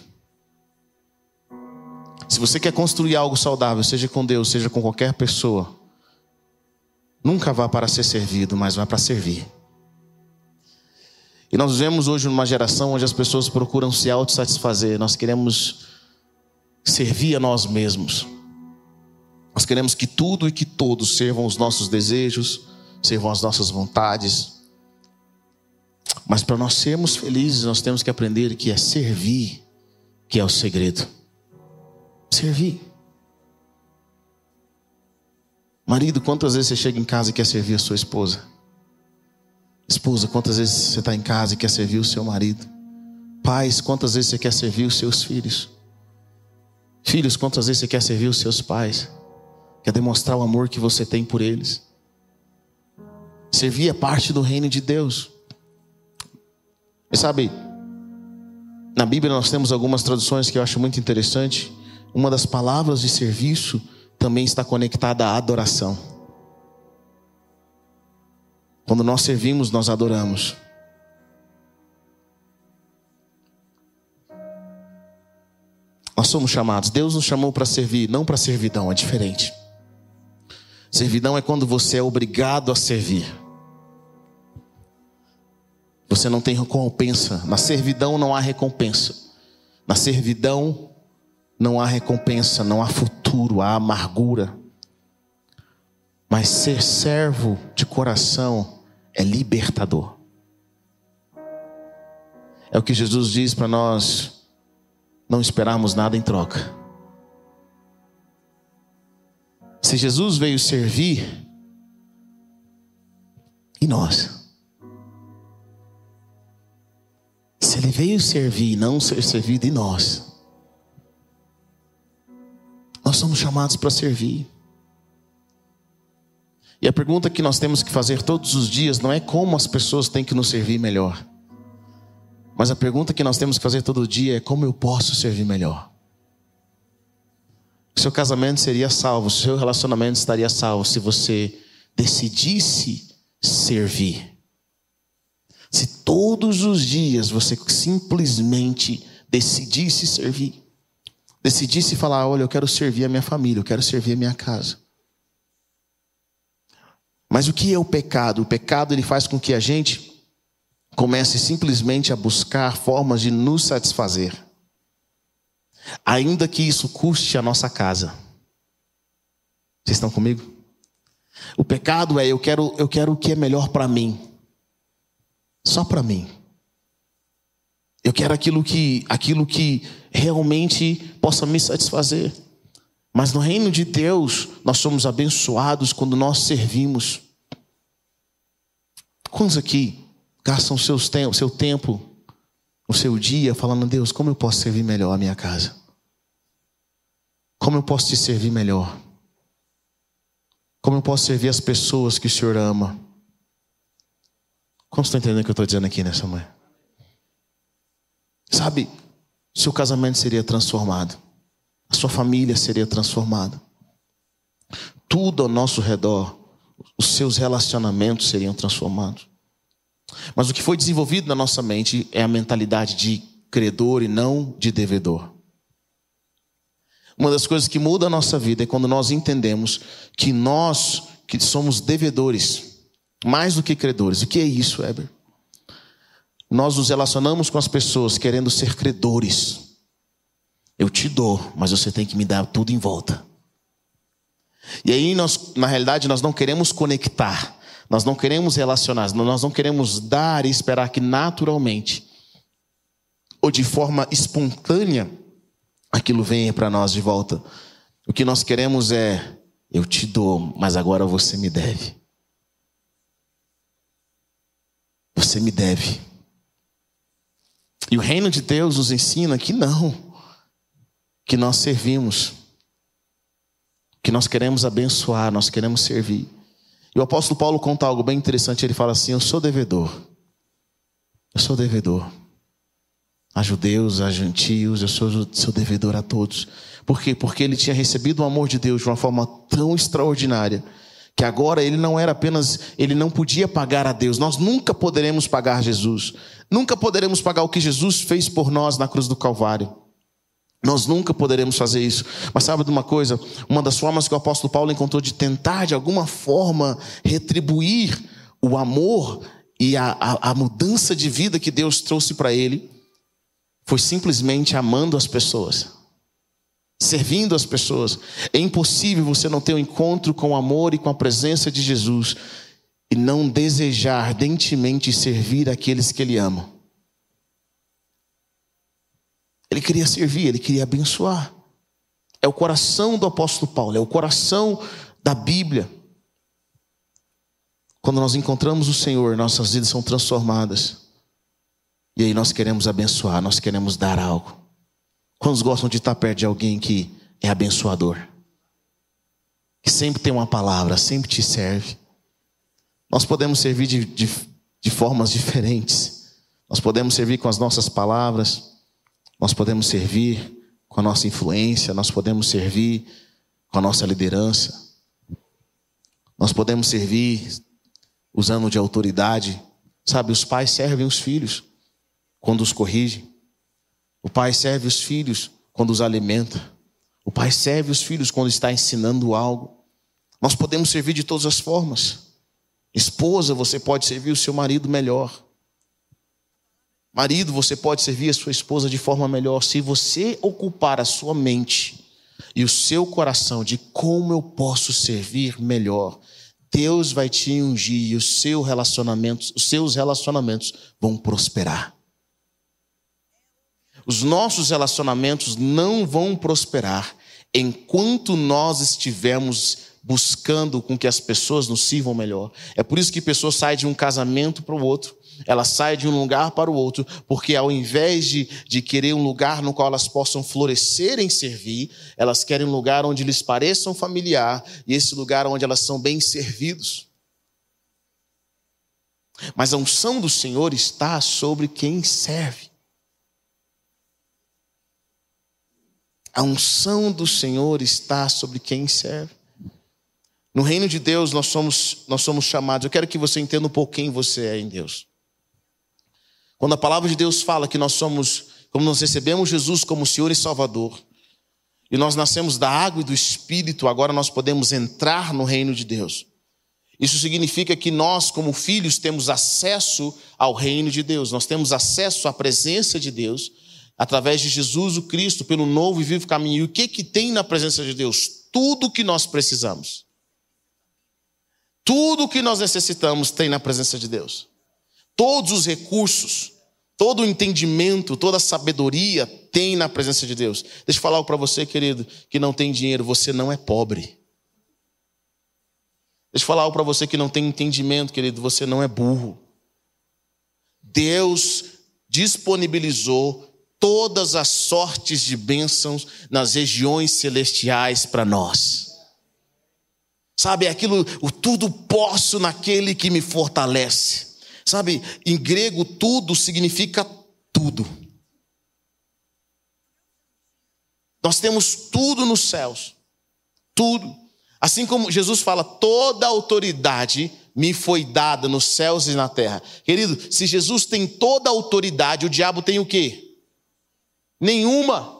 Se você quer construir algo saudável, seja com Deus, seja com qualquer pessoa, nunca vá para ser servido, mas vá para servir. E nós vivemos hoje numa geração onde as pessoas procuram se autossatisfazer. Nós queremos servir a nós mesmos. Nós queremos que tudo e que todos servam os nossos desejos, servam as nossas vontades. Mas para nós sermos felizes, nós temos que aprender que é servir, que é o segredo. Servir. Marido, quantas vezes você chega em casa e quer servir a sua esposa? Esposa, quantas vezes você está em casa e quer servir o seu marido? Pais, quantas vezes você quer servir os seus filhos? Filhos, quantas vezes você quer servir os seus pais? Quer demonstrar o amor que você tem por eles? Servir é parte do reino de Deus. E sabe, na Bíblia nós temos algumas traduções que eu acho muito interessante. Uma das palavras de serviço também está conectada à adoração. Quando nós servimos, nós adoramos. Nós somos chamados, Deus nos chamou para servir, não para servidão, é diferente. Servidão é quando você é obrigado a servir. Você não tem recompensa. Na servidão não há recompensa. Na servidão não há recompensa, não há futuro, há amargura. Mas ser servo de coração é libertador. É o que Jesus diz para nós não esperarmos nada em troca. Se Jesus veio servir, e nós? Se ele veio servir e não ser servido, e nós? Nós somos chamados para servir. E a pergunta que nós temos que fazer todos os dias não é como as pessoas têm que nos servir melhor. Mas a pergunta que nós temos que fazer todo dia é como eu posso servir melhor seu casamento seria salvo, seu relacionamento estaria salvo se você decidisse servir. Se todos os dias você simplesmente decidisse servir, decidisse falar: olha, eu quero servir a minha família, eu quero servir a minha casa. Mas o que é o pecado? O pecado ele faz com que a gente comece simplesmente a buscar formas de nos satisfazer ainda que isso custe a nossa casa. Vocês estão comigo? O pecado é eu quero, eu quero o que é melhor para mim. Só para mim. Eu quero aquilo que, aquilo que realmente possa me satisfazer. Mas no reino de Deus, nós somos abençoados quando nós servimos. Quantos aqui gastam seus tem seu tempo o seu dia falando, Deus, como eu posso servir melhor a minha casa? Como eu posso te servir melhor? Como eu posso servir as pessoas que o Senhor ama? Como estão entendendo o que eu estou dizendo aqui nessa manhã? Sabe, seu casamento seria transformado, a sua família seria transformada, tudo ao nosso redor, os seus relacionamentos seriam transformados. Mas o que foi desenvolvido na nossa mente é a mentalidade de credor e não de devedor. Uma das coisas que muda a nossa vida é quando nós entendemos que nós que somos devedores, mais do que credores. O que é isso, Heber? Nós nos relacionamos com as pessoas querendo ser credores. Eu te dou, mas você tem que me dar tudo em volta. E aí nós, na realidade, nós não queremos conectar. Nós não queremos relacionar, nós não queremos dar e esperar que naturalmente ou de forma espontânea aquilo venha para nós de volta. O que nós queremos é: eu te dou, mas agora você me deve. Você me deve. E o reino de Deus nos ensina que não, que nós servimos, que nós queremos abençoar, nós queremos servir. E o apóstolo Paulo conta algo bem interessante. Ele fala assim: Eu sou devedor. Eu sou devedor. A judeus, a gentios, eu sou, sou devedor a todos. Por quê? Porque ele tinha recebido o amor de Deus de uma forma tão extraordinária que agora ele não era apenas, ele não podia pagar a Deus. Nós nunca poderemos pagar Jesus. Nunca poderemos pagar o que Jesus fez por nós na cruz do Calvário. Nós nunca poderemos fazer isso. Mas sabe de uma coisa? Uma das formas que o apóstolo Paulo encontrou de tentar, de alguma forma, retribuir o amor e a, a, a mudança de vida que Deus trouxe para ele, foi simplesmente amando as pessoas, servindo as pessoas. É impossível você não ter um encontro com o amor e com a presença de Jesus e não desejar ardentemente servir aqueles que Ele ama. Ele queria servir, ele queria abençoar. É o coração do apóstolo Paulo, é o coração da Bíblia. Quando nós encontramos o Senhor, nossas vidas são transformadas. E aí nós queremos abençoar, nós queremos dar algo. Quantos gostam de estar perto de alguém que é abençoador? Que sempre tem uma palavra, sempre te serve. Nós podemos servir de, de, de formas diferentes. Nós podemos servir com as nossas palavras. Nós podemos servir com a nossa influência, nós podemos servir com a nossa liderança. Nós podemos servir usando de autoridade. Sabe, os pais servem os filhos quando os corrigem. O pai serve os filhos quando os alimenta. O pai serve os filhos quando está ensinando algo. Nós podemos servir de todas as formas. Esposa, você pode servir o seu marido melhor. Marido, você pode servir a sua esposa de forma melhor se você ocupar a sua mente e o seu coração de como eu posso servir melhor. Deus vai te ungir e os seus relacionamentos, os seus relacionamentos vão prosperar. Os nossos relacionamentos não vão prosperar enquanto nós estivermos buscando com que as pessoas nos sirvam melhor. É por isso que pessoas saem de um casamento para o outro, elas saem de um lugar para o outro, porque ao invés de, de querer um lugar no qual elas possam florescer em servir, elas querem um lugar onde lhes pareçam familiar e esse lugar onde elas são bem servidos. Mas a unção do Senhor está sobre quem serve. A unção do Senhor está sobre quem serve. No reino de Deus nós somos, nós somos chamados. Eu quero que você entenda um pouco quem você é em Deus. Quando a palavra de Deus fala que nós somos, como nós recebemos Jesus como Senhor e Salvador, e nós nascemos da água e do Espírito, agora nós podemos entrar no reino de Deus. Isso significa que nós, como filhos, temos acesso ao reino de Deus, nós temos acesso à presença de Deus através de Jesus o Cristo, pelo novo e vivo caminho. E o que, que tem na presença de Deus? Tudo o que nós precisamos. Tudo o que nós necessitamos tem na presença de Deus. Todos os recursos, todo o entendimento, toda a sabedoria tem na presença de Deus. Deixa eu falar para você, querido, que não tem dinheiro, você não é pobre. Deixa eu falar para você que não tem entendimento, querido, você não é burro. Deus disponibilizou todas as sortes de bênçãos nas regiões celestiais para nós. Sabe, é aquilo, o tudo posso naquele que me fortalece. Sabe, em grego, tudo significa tudo. Nós temos tudo nos céus. Tudo. Assim como Jesus fala, toda autoridade me foi dada nos céus e na terra. Querido, se Jesus tem toda autoridade, o diabo tem o quê? Nenhuma.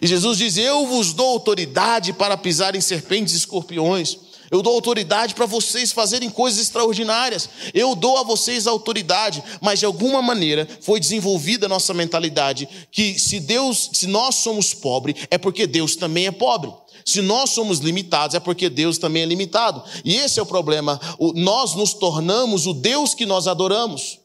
E Jesus diz: Eu vos dou autoridade para pisar em serpentes e escorpiões. Eu dou autoridade para vocês fazerem coisas extraordinárias. Eu dou a vocês a autoridade, mas de alguma maneira foi desenvolvida a nossa mentalidade que se Deus, se nós somos pobres, é porque Deus também é pobre. Se nós somos limitados, é porque Deus também é limitado. E esse é o problema. Nós nos tornamos o Deus que nós adoramos.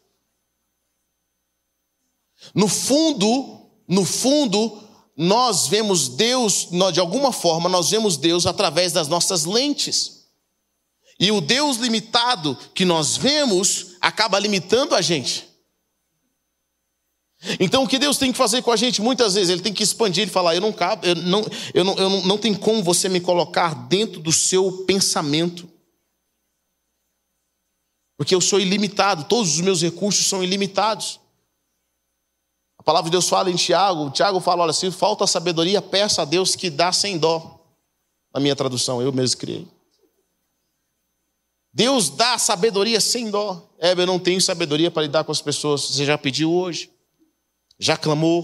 No fundo, no fundo, nós vemos Deus, de alguma forma, nós vemos Deus através das nossas lentes. E o Deus limitado que nós vemos acaba limitando a gente. Então, o que Deus tem que fazer com a gente, muitas vezes, Ele tem que expandir e falar: eu não, cabo, eu, não, eu, não, eu não, não tem como você me colocar dentro do seu pensamento. Porque eu sou ilimitado, todos os meus recursos são ilimitados. A palavra de Deus fala em Tiago, Tiago fala: olha, se falta sabedoria, peça a Deus que dá sem dó. Na minha tradução, eu mesmo criei. Deus dá sabedoria sem dó. É, eu não tenho sabedoria para lidar com as pessoas. Você já pediu hoje? Já clamou?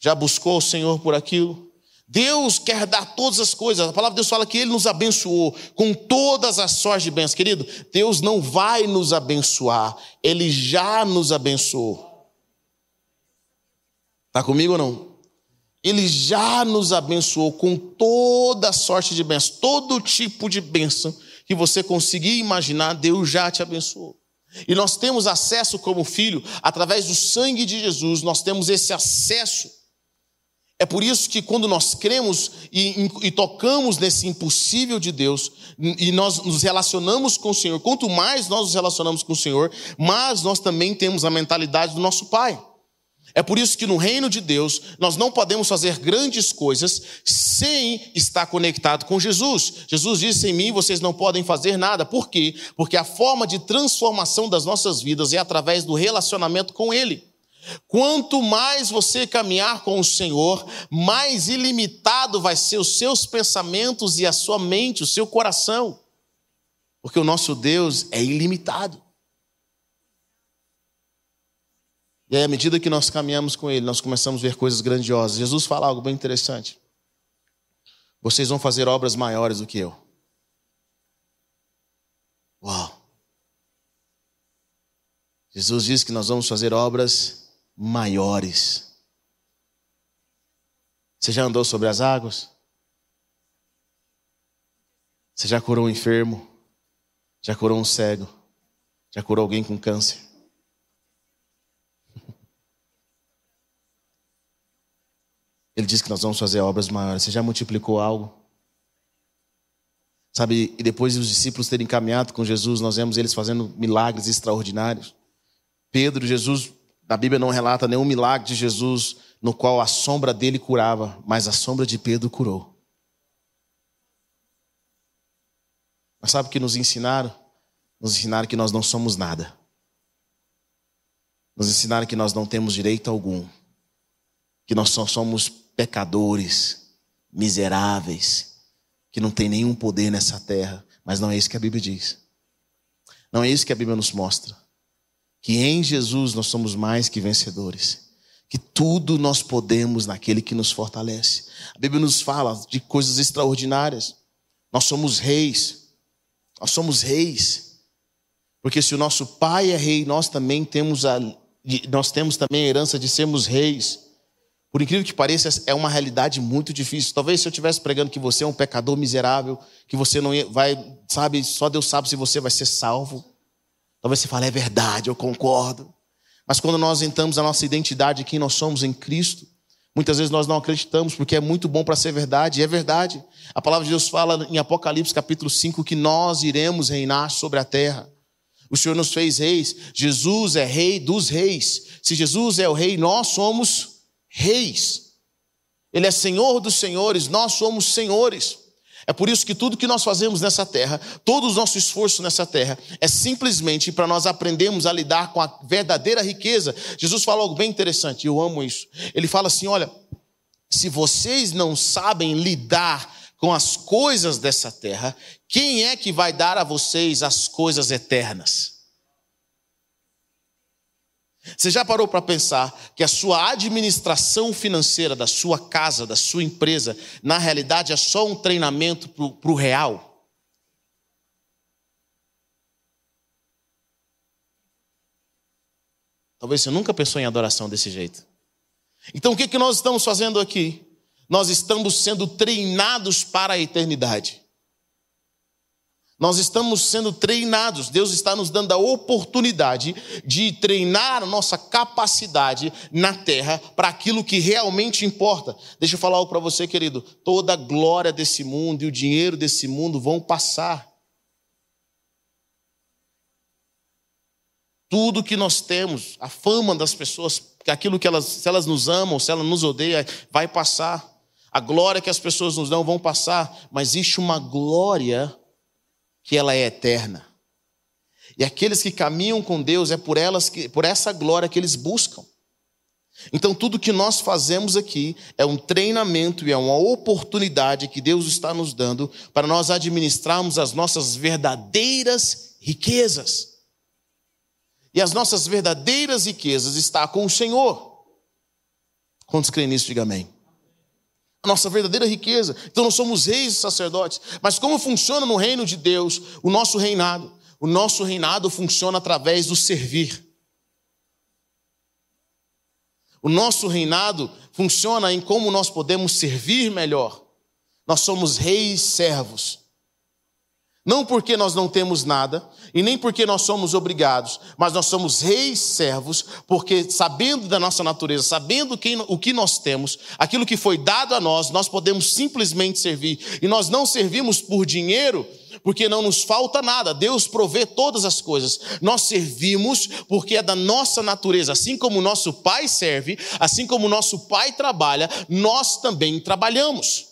Já buscou o Senhor por aquilo? Deus quer dar todas as coisas. A palavra de Deus fala que Ele nos abençoou com todas as sortes de bênçãos. Querido, Deus não vai nos abençoar, Ele já nos abençoou. Está comigo ou não? Ele já nos abençoou com toda sorte de bênçãos, todo tipo de bênção que você conseguir imaginar, Deus já te abençoou. E nós temos acesso como filho, através do sangue de Jesus, nós temos esse acesso. É por isso que quando nós cremos e, e, tocamos nesse impossível de Deus, e nós nos relacionamos com o Senhor, quanto mais nós nos relacionamos com o Senhor, mais nós também temos a mentalidade do nosso Pai. É por isso que no reino de Deus nós não podemos fazer grandes coisas sem estar conectado com Jesus. Jesus disse em mim: vocês não podem fazer nada. Por quê? Porque a forma de transformação das nossas vidas é através do relacionamento com Ele. Quanto mais você caminhar com o Senhor, mais ilimitado vai ser os seus pensamentos e a sua mente, o seu coração. Porque o nosso Deus é ilimitado. E aí, à medida que nós caminhamos com Ele, nós começamos a ver coisas grandiosas. Jesus fala algo bem interessante. Vocês vão fazer obras maiores do que eu. Uau! Jesus diz que nós vamos fazer obras maiores. Você já andou sobre as águas? Você já curou um enfermo? Já curou um cego? Já curou alguém com câncer? Ele diz que nós vamos fazer obras maiores. Você já multiplicou algo? Sabe, e depois de os discípulos terem caminhado com Jesus, nós vemos eles fazendo milagres extraordinários. Pedro, Jesus, a Bíblia não relata nenhum milagre de Jesus no qual a sombra dele curava, mas a sombra de Pedro curou. Mas sabe o que nos ensinaram? Nos ensinaram que nós não somos nada. Nos ensinaram que nós não temos direito algum. Que nós só somos pecadores, miseráveis, que não tem nenhum poder nessa terra. Mas não é isso que a Bíblia diz. Não é isso que a Bíblia nos mostra. Que em Jesus nós somos mais que vencedores. Que tudo nós podemos naquele que nos fortalece. A Bíblia nos fala de coisas extraordinárias. Nós somos reis. Nós somos reis. Porque se o nosso pai é rei, nós também temos a, nós temos também a herança de sermos reis. Por incrível que pareça, é uma realidade muito difícil. Talvez se eu estivesse pregando que você é um pecador miserável, que você não vai, sabe, só Deus sabe se você vai ser salvo. Talvez você fale, é verdade, eu concordo. Mas quando nós entramos a nossa identidade, quem nós somos em Cristo, muitas vezes nós não acreditamos, porque é muito bom para ser verdade, e é verdade. A palavra de Deus fala em Apocalipse capítulo 5 que nós iremos reinar sobre a terra. O Senhor nos fez reis, Jesus é rei dos reis. Se Jesus é o rei, nós somos reis. Ele é Senhor dos senhores, nós somos senhores. É por isso que tudo que nós fazemos nessa terra, todo o nosso esforço nessa terra, é simplesmente para nós aprendermos a lidar com a verdadeira riqueza. Jesus fala algo bem interessante, eu amo isso. Ele fala assim: olha, se vocês não sabem lidar com as coisas dessa terra, quem é que vai dar a vocês as coisas eternas? Você já parou para pensar que a sua administração financeira da sua casa, da sua empresa, na realidade é só um treinamento para o real? Talvez você nunca pensou em adoração desse jeito. Então o que, que nós estamos fazendo aqui? Nós estamos sendo treinados para a eternidade. Nós estamos sendo treinados, Deus está nos dando a oportunidade de treinar a nossa capacidade na terra para aquilo que realmente importa. Deixa eu falar algo para você, querido. Toda a glória desse mundo e o dinheiro desse mundo vão passar. Tudo que nós temos, a fama das pessoas, aquilo que elas, se elas nos amam, se elas nos odeiam, vai passar. A glória que as pessoas nos dão vão passar, mas existe uma glória que ela é eterna. E aqueles que caminham com Deus é por elas que, por essa glória que eles buscam. Então tudo que nós fazemos aqui é um treinamento e é uma oportunidade que Deus está nos dando para nós administrarmos as nossas verdadeiras riquezas. E as nossas verdadeiras riquezas está com o Senhor. Quantos creem nisso, diga amém. Nossa verdadeira riqueza. Então nós somos reis e sacerdotes. Mas como funciona no reino de Deus o nosso reinado? O nosso reinado funciona através do servir. O nosso reinado funciona em como nós podemos servir melhor. Nós somos reis servos. Não porque nós não temos nada e nem porque nós somos obrigados, mas nós somos reis servos, porque sabendo da nossa natureza, sabendo quem, o que nós temos, aquilo que foi dado a nós, nós podemos simplesmente servir. E nós não servimos por dinheiro, porque não nos falta nada. Deus provê todas as coisas. Nós servimos porque é da nossa natureza. Assim como nosso pai serve, assim como nosso pai trabalha, nós também trabalhamos.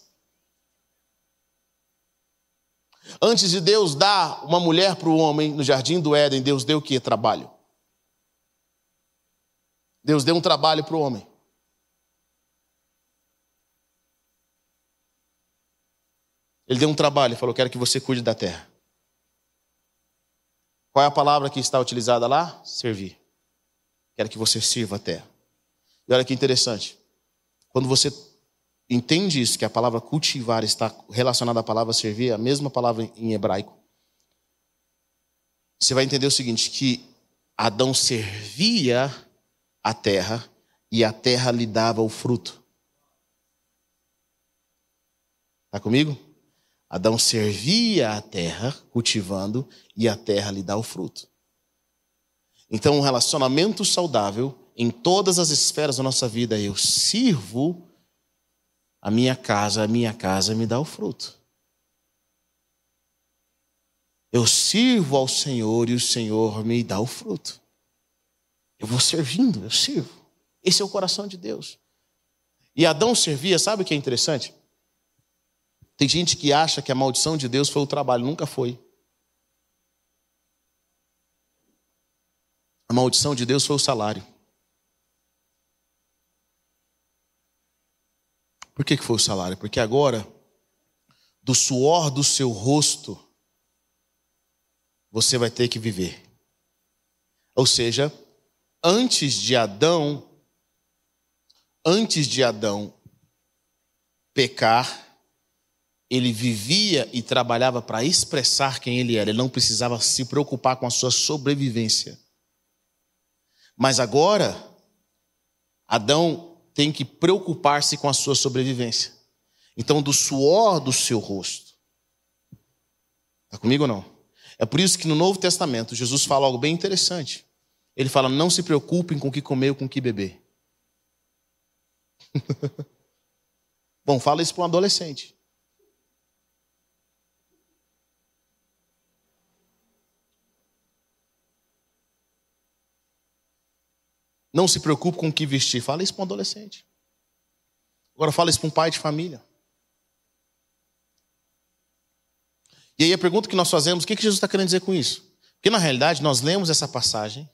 Antes de Deus dar uma mulher para o homem no jardim do Éden, Deus deu o que? Trabalho. Deus deu um trabalho para o homem. Ele deu um trabalho e falou: Quero que você cuide da terra. Qual é a palavra que está utilizada lá? Servir. Quero que você sirva a terra. E olha que interessante. Quando você entende isso, que a palavra cultivar está relacionada à palavra servir, a mesma palavra em hebraico. Você vai entender o seguinte: que Adão servia a terra e a terra lhe dava o fruto. Está comigo? Adão servia a terra, cultivando, e a terra lhe dá o fruto. Então, um relacionamento saudável em todas as esferas da nossa vida, eu sirvo a minha casa, a minha casa me dá o fruto. Eu sirvo ao Senhor e o Senhor me dá o fruto. Eu vou servindo, eu sirvo. Esse é o coração de Deus. E Adão servia, sabe o que é interessante? Tem gente que acha que a maldição de Deus foi o trabalho, nunca foi. A maldição de Deus foi o salário. Por que, que foi o salário? Porque agora, do suor do seu rosto, você vai ter que viver. Ou seja, antes de Adão, antes de Adão pecar, ele vivia e trabalhava para expressar quem ele era, ele não precisava se preocupar com a sua sobrevivência. Mas agora, Adão tem que preocupar-se com a sua sobrevivência. Então, do suor do seu rosto. Está comigo ou não? É por isso que no Novo Testamento Jesus fala algo bem interessante. Ele fala: não se preocupem com o que comer ou com o que beber. <laughs> Bom, fala isso para um adolescente. Não se preocupe com o que vestir. Fala isso para um adolescente. Agora fala isso para um pai de família. E aí a pergunta que nós fazemos, o que Jesus está querendo dizer com isso? Porque na realidade nós lemos essa passagem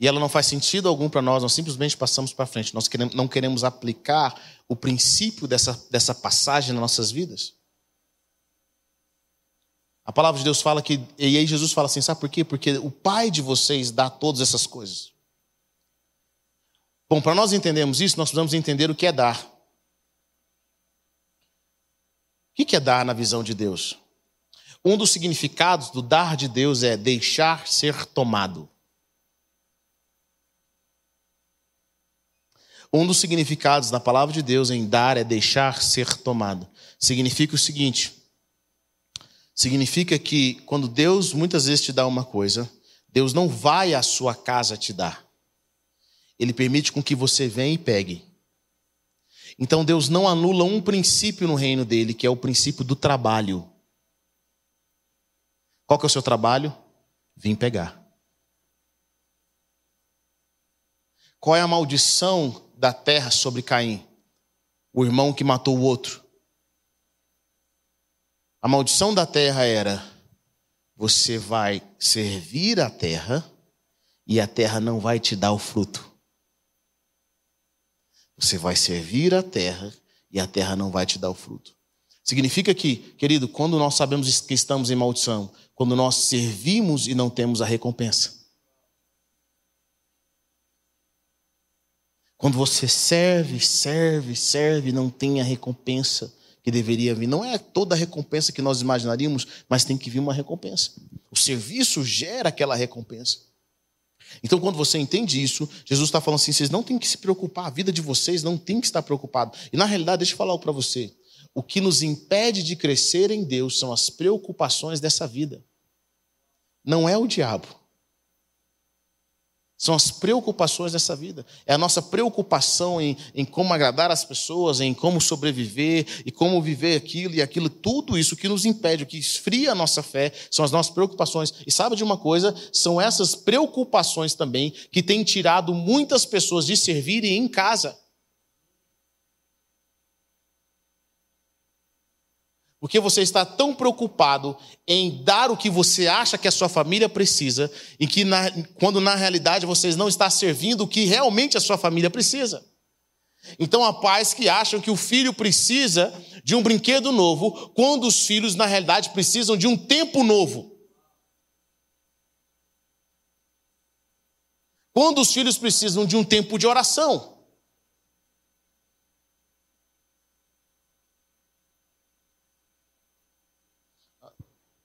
e ela não faz sentido algum para nós, nós simplesmente passamos para frente. Nós não queremos aplicar o princípio dessa, dessa passagem nas nossas vidas. A palavra de Deus fala que, e aí Jesus fala assim: sabe por quê? Porque o Pai de vocês dá todas essas coisas. Bom, para nós entendermos isso, nós precisamos entender o que é dar. O que é dar na visão de Deus? Um dos significados do dar de Deus é deixar ser tomado. Um dos significados da palavra de Deus em dar é deixar ser tomado. Significa o seguinte: significa que quando Deus muitas vezes te dá uma coisa, Deus não vai à sua casa te dar ele permite com que você venha e pegue. Então Deus não anula um princípio no reino dele, que é o princípio do trabalho. Qual que é o seu trabalho? Vim pegar. Qual é a maldição da terra sobre Caim? O irmão que matou o outro. A maldição da terra era: você vai servir a terra e a terra não vai te dar o fruto. Você vai servir a terra e a terra não vai te dar o fruto. Significa que, querido, quando nós sabemos que estamos em maldição, quando nós servimos e não temos a recompensa. Quando você serve, serve, serve, não tem a recompensa que deveria vir. Não é toda a recompensa que nós imaginaríamos, mas tem que vir uma recompensa. O serviço gera aquela recompensa. Então, quando você entende isso, Jesus está falando assim: vocês não têm que se preocupar, a vida de vocês não tem que estar preocupado. E na realidade, deixa eu falar para você: o que nos impede de crescer em Deus são as preocupações dessa vida, não é o diabo. São as preocupações dessa vida. É a nossa preocupação em, em como agradar as pessoas, em como sobreviver e como viver aquilo e aquilo. Tudo isso que nos impede, o que esfria a nossa fé, são as nossas preocupações. E sabe de uma coisa? São essas preocupações também que têm tirado muitas pessoas de servirem em casa. Porque você está tão preocupado em dar o que você acha que a sua família precisa, e que na, quando na realidade vocês não está servindo o que realmente a sua família precisa. Então há pais que acham que o filho precisa de um brinquedo novo, quando os filhos na realidade precisam de um tempo novo. Quando os filhos precisam de um tempo de oração.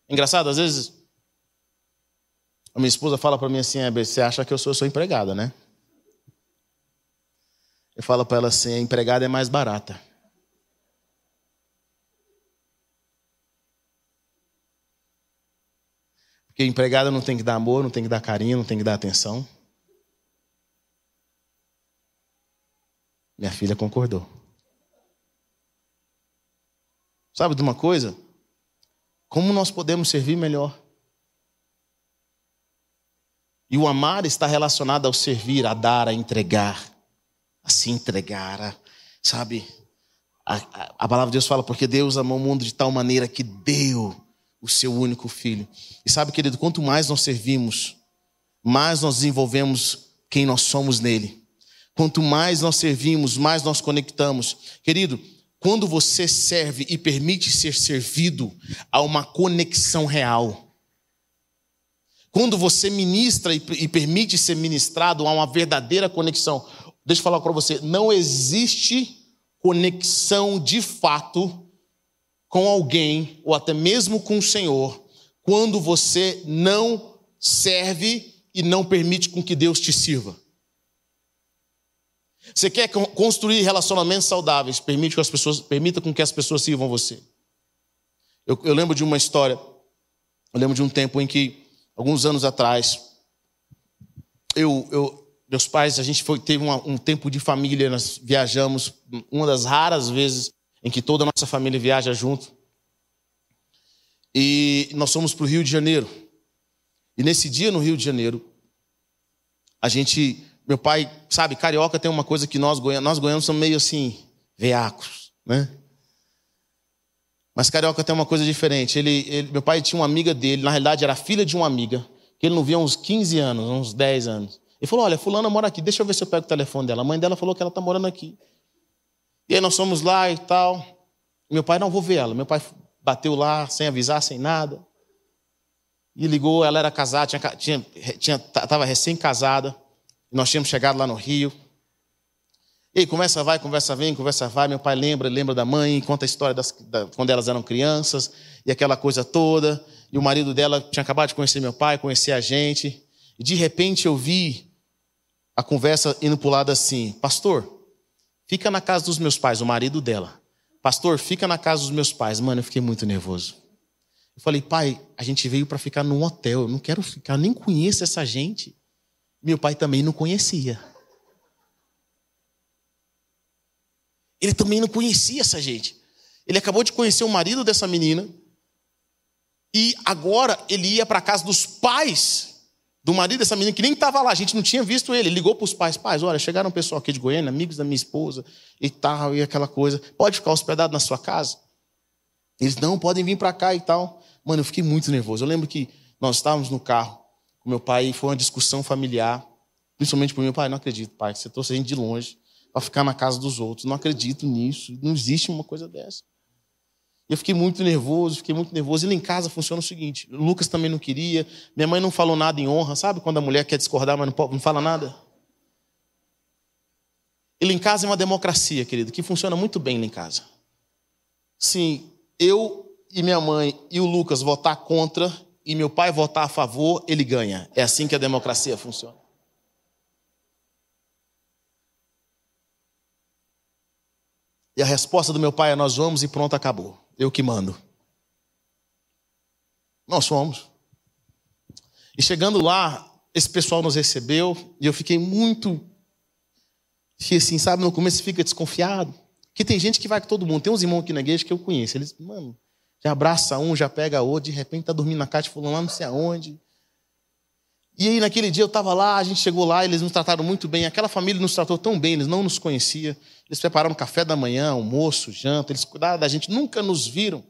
Engraçado, às vezes a minha esposa fala para mim assim: você acha que eu sou sua empregada, né? Eu falo para ela assim: a empregada é mais barata. Porque empregada não tem que dar amor, não tem que dar carinho, não tem que dar atenção. Minha filha concordou. Sabe de uma coisa? Como nós podemos servir melhor? E o amar está relacionado ao servir, a dar, a entregar, a se entregar, a, sabe? A, a, a, palavra de Deus fala, porque Deus amou o mundo de tal maneira que deu o seu único filho. E sabe, querido, quanto mais nós servimos, mais nós desenvolvemos quem nós somos nele. Quanto mais nós servimos, mais nós conectamos. Querido, quando você serve e permite ser servido, há uma conexão real. Quando você ministra e, permite ser ministrado, há uma verdadeira conexão. Deixa eu falar para você: não existe conexão de fato com alguém, ou até mesmo com o Senhor, quando você não serve e não permite com que Deus te sirva. Você quer construir relacionamentos saudáveis, permite que as pessoas, permita com que as pessoas sirvam você. Eu, eu lembro de uma história, eu lembro de um tempo em que, alguns anos atrás, eu, eu meus pais, a gente foi, teve uma, um tempo de família, nós viajamos, uma das raras vezes em que toda a nossa família viaja junto. E nós fomos para o Rio de Janeiro. E nesse dia no Rio de Janeiro, a gente meu pai, sabe, carioca tem uma coisa que nós nós goianos somos meio assim, veacos, né? Mas carioca tem uma coisa diferente. Ele, ele, meu pai tinha uma amiga dele, na realidade era filha de uma amiga, que ele não via há uns 15 anos, uns 10 anos. Ele falou: Olha, Fulana mora aqui, deixa eu ver se eu pego o telefone dela. A mãe dela falou que ela está morando aqui. E aí nós fomos lá e tal. Meu pai, não vou ver ela. Meu pai bateu lá sem avisar, sem nada. E ligou, ela era casada, tinha, tinha, tinha, estava recém-casada. Nós tínhamos chegado lá no Rio. E conversa vai, conversa vem, conversa vai. Meu pai lembra, lembra da mãe, conta a história das, da, quando elas eram crianças e aquela coisa toda. E o marido dela tinha acabado de conhecer meu pai, conhecer a gente. E de repente eu vi a conversa indo para o lado assim: Pastor, fica na casa dos meus pais, o marido dela. Pastor, fica na casa dos meus pais. Mano, eu fiquei muito nervoso. Eu falei, pai, a gente veio para ficar num hotel. Eu não quero ficar, nem conheço essa gente. Meu pai também não conhecia. Ele também não conhecia essa gente. Ele acabou de conhecer o marido dessa menina. E agora ele ia para a casa dos pais do marido dessa menina que nem estava lá, a gente não tinha visto ele. ligou para os pais: pais, olha, chegaram um pessoal aqui de Goiânia, amigos da minha esposa e tal, e aquela coisa. Pode ficar hospedado na sua casa? Eles não podem vir para cá e tal. Mano, eu fiquei muito nervoso. Eu lembro que nós estávamos no carro com meu pai e foi uma discussão familiar, principalmente para meu pai. Não acredito, pai, você trouxe a gente de longe para ficar na casa dos outros. Não acredito nisso. Não existe uma coisa dessa. Eu fiquei muito nervoso, fiquei muito nervoso. E lá em casa funciona o seguinte: o Lucas também não queria, minha mãe não falou nada em honra, sabe quando a mulher quer discordar, mas não, fala nada? E lá em casa é uma democracia, querido, que funciona muito bem lá em casa. Sim, eu e minha mãe e o Lucas votar contra e meu pai votar a favor, ele ganha. É assim que a democracia funciona. E a resposta do meu pai é: nós vamos e pronto, acabou. Eu que mando. Nós fomos. E chegando lá, esse pessoal nos recebeu e eu fiquei muito. Fiquei assim, sabe, no começo fica desconfiado. Porque tem gente que vai com todo mundo. Tem uns irmãos aqui na igreja que eu conheço. Eles, mano, já abraça um, já pega outro, de repente tá dormindo na casa de fulano lá não sei aonde. E aí naquele dia eu estava lá, a gente chegou lá, eles nos trataram muito bem. Aquela família nos tratou tão bem, eles não nos conheciam. Eles prepararam café da manhã, almoço, janta, eles cuidaram da gente, nunca nos viram.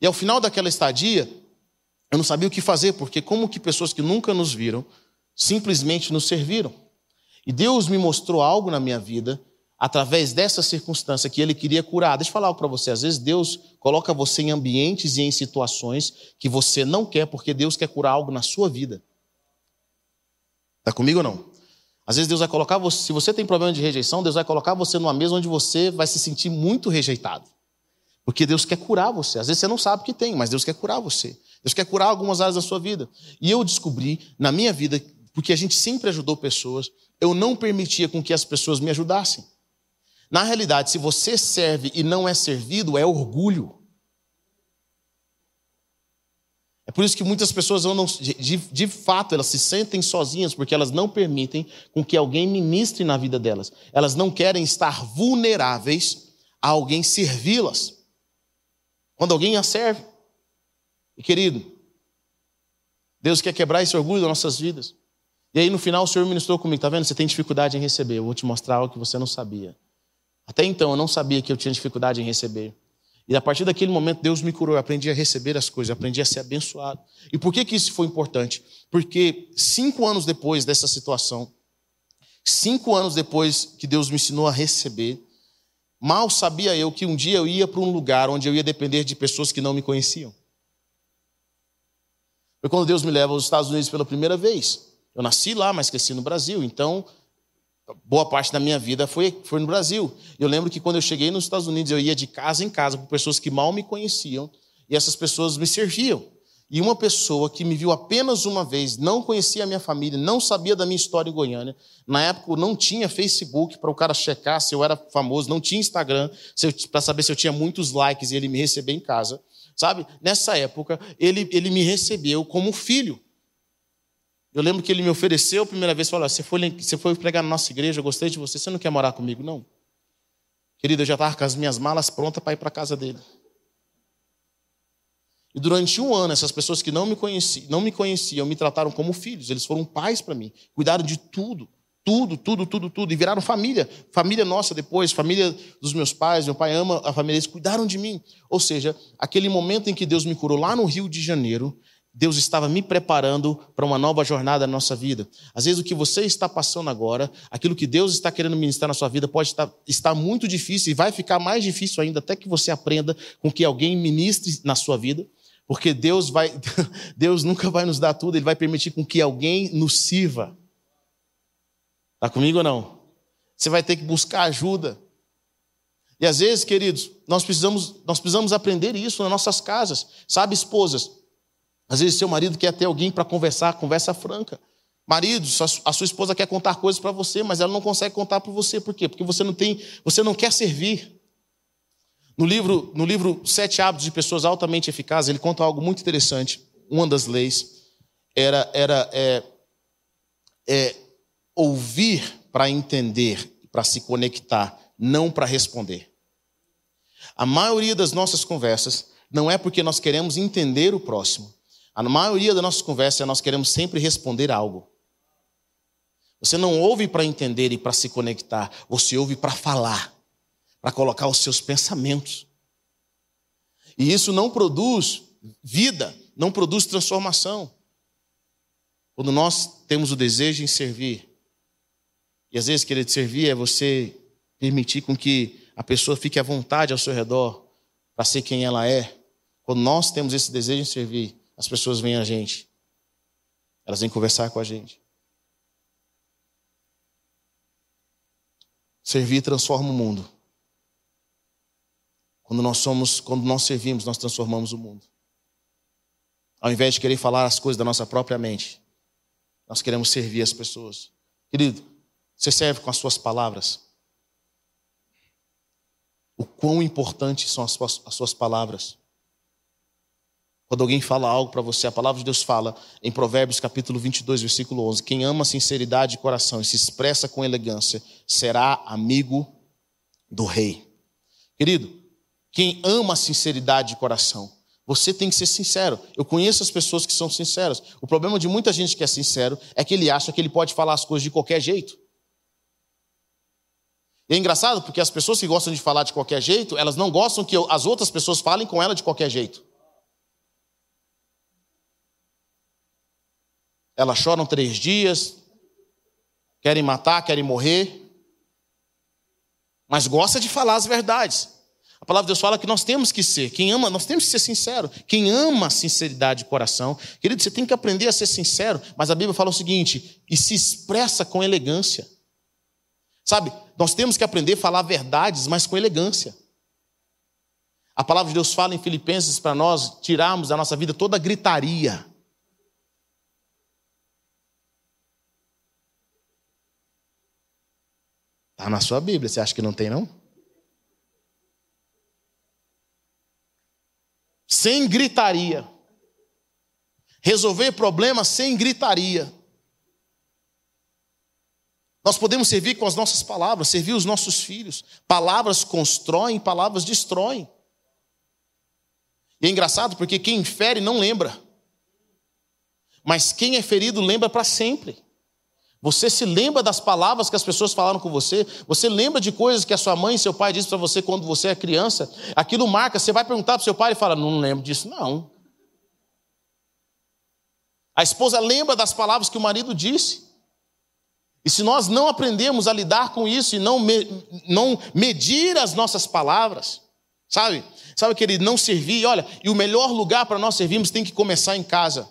E ao final daquela estadia, eu não sabia o que fazer, porque como que pessoas que nunca nos viram simplesmente nos serviram? E Deus me mostrou algo na minha vida através dessa circunstância que ele queria curar. Deixa eu falar algo para você. Às vezes Deus coloca você em ambientes e em situações que você não quer, porque Deus quer curar algo na sua vida. Está comigo ou não? Às vezes Deus vai colocar você, se você tem problema de rejeição, Deus vai colocar você numa mesa onde você vai se sentir muito rejeitado. Porque Deus quer curar você. Às vezes você não sabe que tem, mas Deus quer curar você. Deus quer curar algumas áreas da sua vida. E eu descobri na minha vida, porque a gente sempre ajudou pessoas, eu não permitia com que as pessoas me ajudassem. Na realidade, se você serve e não é servido, é orgulho. É por isso que muitas pessoas andam, de, de, fato, elas se sentem sozinhas porque elas não permitem com que alguém ministre na vida delas. Elas não querem estar vulneráveis a alguém servi-las. Quando alguém as serve. E querido, Deus quer quebrar esse orgulho das nossas vidas. E aí no final o Senhor ministrou comigo, tá vendo? Você tem dificuldade em receber, eu vou te mostrar algo que você não sabia. Até então eu não sabia que eu tinha dificuldade em receber. E a partir daquele momento, Deus me curou. Eu aprendi a receber as coisas, aprendi a ser abençoado. E por que, que isso foi importante? Porque cinco anos depois dessa situação, cinco anos depois que Deus me ensinou a receber, mal sabia eu que um dia eu ia para um lugar onde eu ia depender de pessoas que não me conheciam. Foi quando Deus me leva aos Estados Unidos pela primeira vez. Eu nasci lá, mas cresci no Brasil. Então, boa parte da minha vida foi, foi no Brasil. Eu lembro que quando eu cheguei nos Estados Unidos, eu ia de casa em casa com pessoas que mal me conheciam e essas pessoas me serviam. E uma pessoa que me viu apenas uma vez, não conhecia a minha família, não sabia da minha história em Goiânia. Na época não tinha Facebook para o cara checar se eu era famoso, não tinha Instagram para saber se eu tinha muitos likes e ele me receber em casa. Sabe? Nessa época, ele, ele me recebeu como filho. Eu lembro que ele me ofereceu a primeira vez, falou: você foi, você foi pregar na nossa igreja, eu gostei de você, você não quer morar comigo, não? Querido, eu já estava com as minhas malas prontas para ir para a casa dele. E durante um ano, essas pessoas que não me, conheciam, não me conheciam me trataram como filhos, eles foram pais para mim, cuidaram de tudo, tudo, tudo, tudo, tudo, e viraram família, família nossa depois, família dos meus pais, meu pai ama a família, eles cuidaram de mim. Ou seja, aquele momento em que Deus me curou lá no Rio de Janeiro, Deus estava me preparando para uma nova jornada na nossa vida. Às vezes o que você está passando agora, aquilo que Deus está querendo ministrar na sua vida pode estar, estar muito difícil e vai ficar mais difícil ainda até que você aprenda com que alguém ministre na sua vida, porque Deus vai <laughs> Deus nunca vai nos dar tudo, ele vai permitir com que alguém nos sirva. Está comigo ou não? Você vai ter que buscar ajuda. E às vezes, queridos, nós precisamos, nós precisamos aprender isso nas nossas casas. Sabe, esposas, às vezes seu marido quer ter alguém para conversar, conversa franca. Marido, a sua esposa quer contar coisas para você, mas ela não consegue contar para você. Por quê? Porque você não tem, você não quer servir. No livro, no livro Sete Hábitos de Pessoas Altamente Eficazes, ele conta algo muito interessante. Uma das leis era, era é, é, ouvir para entender, para se conectar, não para responder. A maioria das nossas conversas não é porque nós queremos entender o próximo, A maioria das nossas conversas nós queremos sempre responder algo. Você não ouve para entender e para se conectar, você ouve para falar, para colocar os seus pensamentos. E isso não produz vida, não produz transformação. Quando nós temos o desejo em servir, e às vezes querer servir é você permitir com que a pessoa fique à vontade ao seu redor para ser quem ela é. Quando nós temos esse desejo em servir, as pessoas vêm a gente. Elas vêm conversar com a gente. Servir transforma o mundo. Quando nós somos, quando nós servimos, nós transformamos o mundo. Ao invés de querer falar as coisas da nossa própria mente, nós queremos servir as pessoas. Querido, você serve com as suas palavras. O quão importantes são as suas, as suas palavras. Quando alguém fala algo para você, a palavra de Deus fala em Provérbios capítulo 22, versículo 11: Quem ama sinceridade de coração e se expressa com elegância será amigo do rei. Querido, quem ama sinceridade de coração. Você tem que ser sincero. Eu conheço as pessoas que são sinceras. O problema de muita gente que é sincero é que ele acha que ele pode falar as coisas de qualquer jeito. E é engraçado porque as pessoas que gostam de falar de qualquer jeito, elas não gostam que as outras pessoas falem com ela de qualquer jeito. Elas choram três dias, querem matar, querem morrer, mas gosta de falar as verdades. A palavra de Deus fala que nós temos que ser, quem ama, nós temos que ser sincero. Quem ama a sinceridade de coração, querido, você tem que aprender a ser sincero, mas a Bíblia fala o seguinte: e se expressa com elegância. Sabe, nós temos que aprender a falar verdades, mas com elegância. A palavra de Deus fala em Filipenses para nós tirarmos da nossa vida toda gritaria. Está na sua Bíblia, você acha que não tem, não? sem gritaria. Resolver problemas sem gritaria. Nós podemos servir com as nossas palavras, servir os nossos filhos. Palavras constroem, palavras destroem. E é engraçado porque quem fere não lembra. Mas quem é ferido lembra para sempre. Você se lembra das palavras que as pessoas falaram com você? Você lembra de coisas que a sua mãe e seu pai disse para você quando você é criança? Aquilo marca. Você vai perguntar para seu pai e fala: Não lembro disso, não. A esposa lembra das palavras que o marido disse. E se nós não aprendemos a lidar com isso e não, me, não medir as nossas palavras, sabe? Sabe aquele não servir? Olha, e o melhor lugar para nós servirmos tem que começar em casa.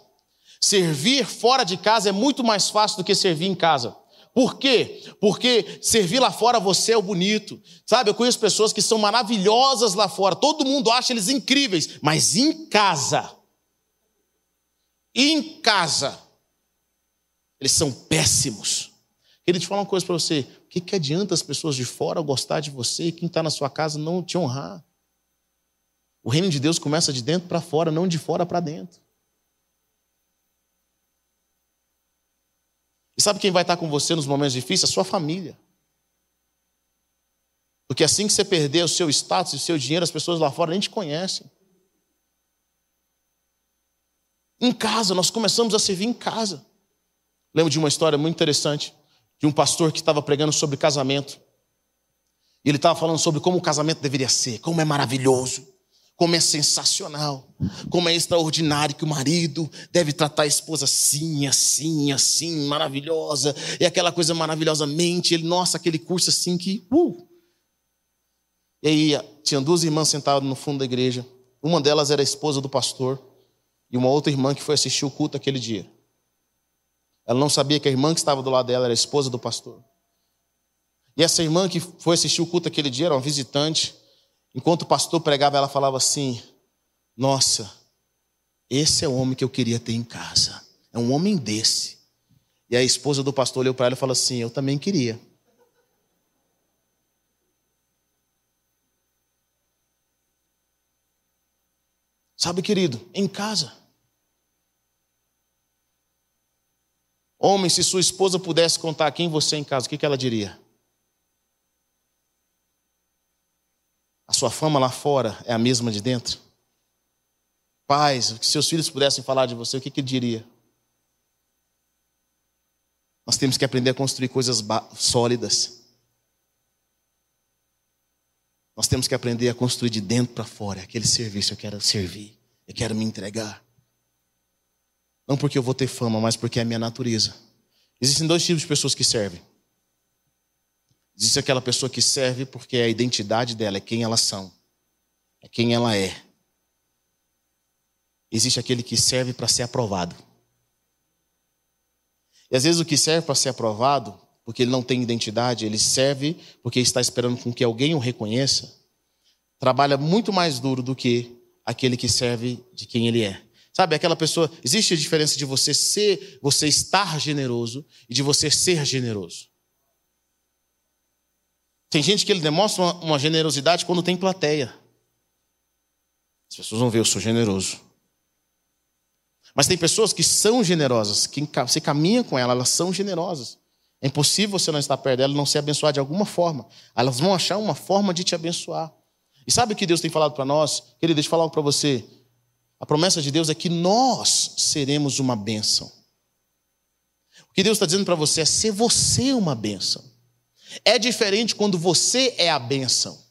Servir fora de casa é muito mais fácil do que servir em casa. Por quê? Porque servir lá fora você é o bonito. Sabe, eu conheço pessoas que são maravilhosas lá fora, todo mundo acha eles incríveis, mas em casa, em casa, eles são péssimos. Queria te falar uma coisa para você: o que, que adianta as pessoas de fora gostar de você e quem está na sua casa não te honrar? O reino de Deus começa de dentro para fora, não de fora para dentro. Sabe quem vai estar com você nos momentos difíceis? A sua família. Porque assim que você perder o seu status e o seu dinheiro, as pessoas lá fora nem te conhecem. Em casa, nós começamos a servir em casa. Lembro de uma história muito interessante de um pastor que estava pregando sobre casamento. E ele estava falando sobre como o casamento deveria ser, como é maravilhoso como é sensacional, como é extraordinário que o marido deve tratar a esposa assim, assim, assim, maravilhosa, e aquela coisa maravilhosamente, ele, nossa, aquele curso assim que, uh! E aí, tinha duas irmãs sentadas no fundo da igreja, uma delas era a esposa do pastor, e uma outra irmã que foi assistir o culto aquele dia. Ela não sabia que a irmã que estava do lado dela era a esposa do pastor. E essa irmã que foi assistir o culto aquele dia era uma visitante, Enquanto o pastor pregava, ela falava assim: Nossa, esse é o homem que eu queria ter em casa. É um homem desse. E a esposa do pastor olhou para ela e falou assim: Eu também queria. Sabe, querido, em casa. Homem, se sua esposa pudesse contar quem você é em casa, o que, ela diria? A sua fama lá fora é a mesma de dentro? Pais, se seus filhos pudessem falar de você, o que, que diria? Nós temos que aprender a construir coisas sólidas. Nós temos que aprender a construir de dentro para fora. Aquele serviço eu quero servir, eu quero me entregar. Não porque eu vou ter fama, mas porque é a minha natureza. Existem dois tipos de pessoas que servem. Existe aquela pessoa que serve porque é a identidade dela, é quem elas são, é quem ela é. Existe aquele que serve para ser aprovado. E às vezes o que serve para ser aprovado, porque ele não tem identidade, ele serve porque está esperando com que alguém o reconheça, trabalha muito mais duro do que aquele que serve de quem ele é. Sabe, aquela pessoa, existe a diferença de você ser, você estar generoso e de você ser generoso. Tem gente que ele demonstra uma, generosidade quando tem plateia. As pessoas vão ver, eu sou generoso. Mas tem pessoas que são generosas, que você caminha com elas, elas são generosas. É impossível você não estar perto dela e não ser abençoado de alguma forma. Elas vão achar uma forma de te abençoar. E sabe o que Deus tem falado para nós? Querido, deixa eu falar para você. A promessa de Deus é que nós seremos uma bênção. O que Deus está dizendo para você é ser você uma bênção. É diferente quando você é a bênção.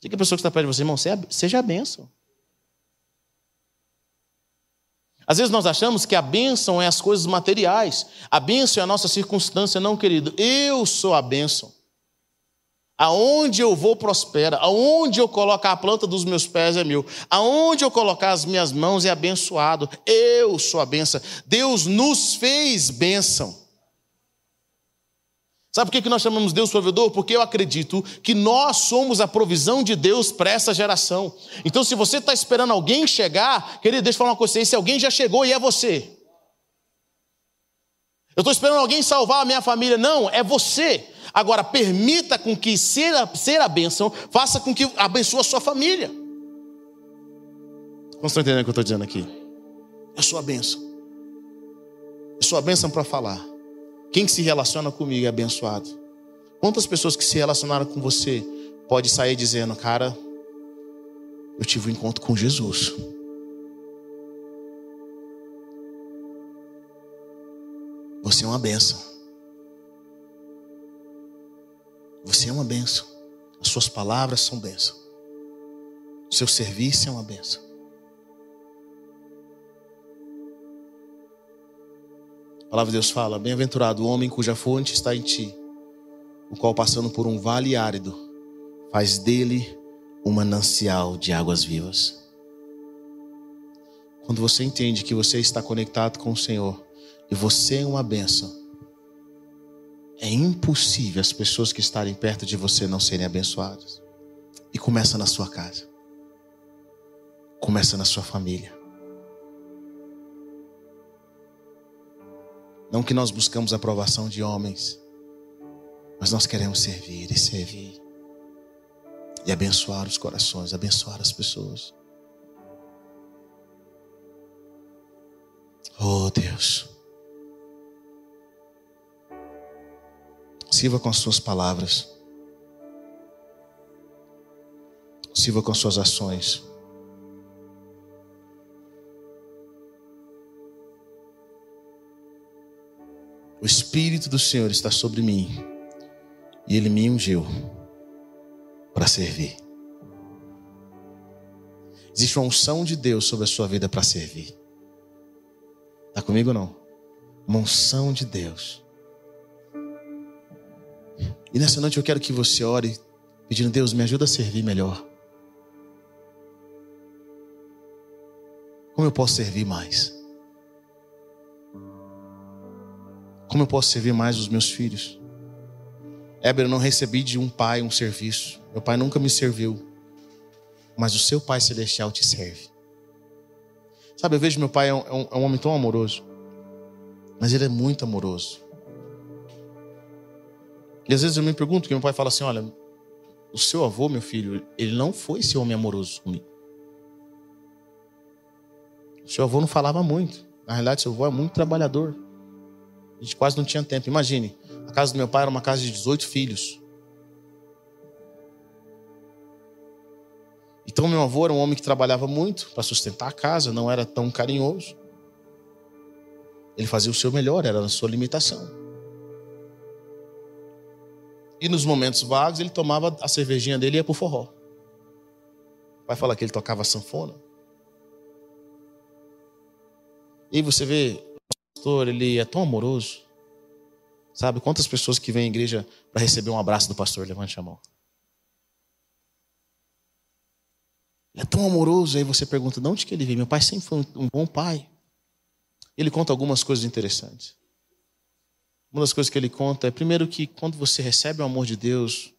Diga a pessoa que está perto de você, irmão, seja a bênção. Às vezes nós achamos que a bênção é as coisas materiais. A bênção é a nossa circunstância, não, querido. Eu sou a bênção. Aonde eu vou prospera, aonde eu colocar a planta dos meus pés é meu, aonde eu colocar as minhas mãos é abençoado. Eu sou a bênção. Deus nos fez bênção. Sabe por que nós chamamos Deus provedor? Porque eu acredito que nós somos a provisão de Deus para essa geração. Então, se você está esperando alguém chegar, querido, deixa eu falar uma coisa: esse alguém já chegou e é você. Eu estou esperando alguém salvar a minha família. Não, é você. Agora, permita com que ser a, ser a bênção faça com que abençoe a sua família. Como estão entendendo o que eu estou dizendo aqui? Sou a bênção. Eu sou a bênção para falar. Quem se relaciona comigo é abençoado. Quantas pessoas que se relacionaram com você pode sair dizendo, cara, eu tive um encontro com Jesus. Você é uma benção. Você é uma benção. As suas palavras são bênção. O seu serviço é uma benção. A palavra de Deus fala: Bem-aventurado o homem cuja fonte está em ti, o qual, passando por um vale árido, faz dele um manancial de águas vivas. Quando você entende que você está conectado com o Senhor e você é uma bênção, é impossível as pessoas que estarem perto de você não serem abençoadas. E começa na sua casa, começa na sua família. Não que nós buscamos a aprovação de homens, mas nós queremos servir e servir. E abençoar os corações, abençoar as pessoas. Oh Deus. Sirva com as suas palavras. Sirva com as suas ações. O Espírito do Senhor está sobre mim e Ele me ungiu para servir. Existe uma unção de Deus sobre a sua vida para servir. Está comigo ou não? Uma unção de Deus. E nessa noite eu quero que você ore pedindo, Deus, me ajuda a servir melhor. Como eu posso servir mais? Como eu posso servir mais os meus filhos? Éber, eu não recebi de um pai um serviço. Meu pai nunca me serviu. Mas o seu pai celestial te serve. Sabe, eu vejo meu pai é um, é um homem tão amoroso. Mas ele é muito amoroso. E às vezes eu me pergunto, que meu pai fala assim: olha, o seu avô, meu filho, ele não foi esse homem amoroso comigo. O seu avô não falava muito. Na realidade, seu avô é muito trabalhador. A gente quase não tinha tempo. Imagine, a casa do meu pai era uma casa de 18 filhos. Então, meu avô era um homem que trabalhava muito para sustentar a casa, não era tão carinhoso. Ele fazia o seu melhor, era a sua limitação. E nos momentos vagos, ele tomava a cervejinha dele e ia pro forró. Vai falar que ele tocava sanfona? E você vê, pastor, ele é tão amoroso. Sabe quantas pessoas que vêm à igreja para receber um abraço do pastor? Levante a mão. Ele é tão amoroso. Aí você pergunta: de onde que ele veio? Meu pai sempre foi um bom pai. Ele conta algumas coisas interessantes. Uma das coisas que ele conta é, primeiro, que quando você recebe o amor de Deus,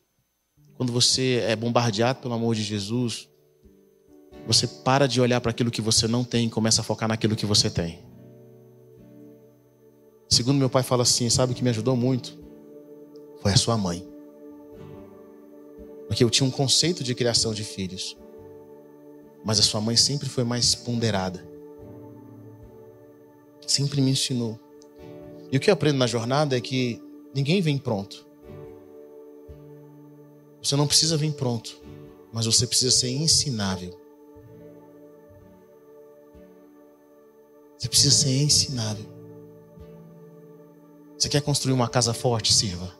quando você é bombardeado pelo amor de Jesus, você para de olhar para aquilo que você não tem e começa a focar naquilo que você tem. Segundo meu pai fala assim, sabe o que me ajudou muito? Foi a sua mãe. Porque eu tinha um conceito de criação de filhos. Mas a sua mãe sempre foi mais ponderada. Sempre me ensinou. E o que eu aprendo na jornada é que ninguém vem pronto. Você não precisa vir pronto, mas você precisa ser ensinável. Você precisa ser ensinável. Você quer construir uma casa forte? Sirva.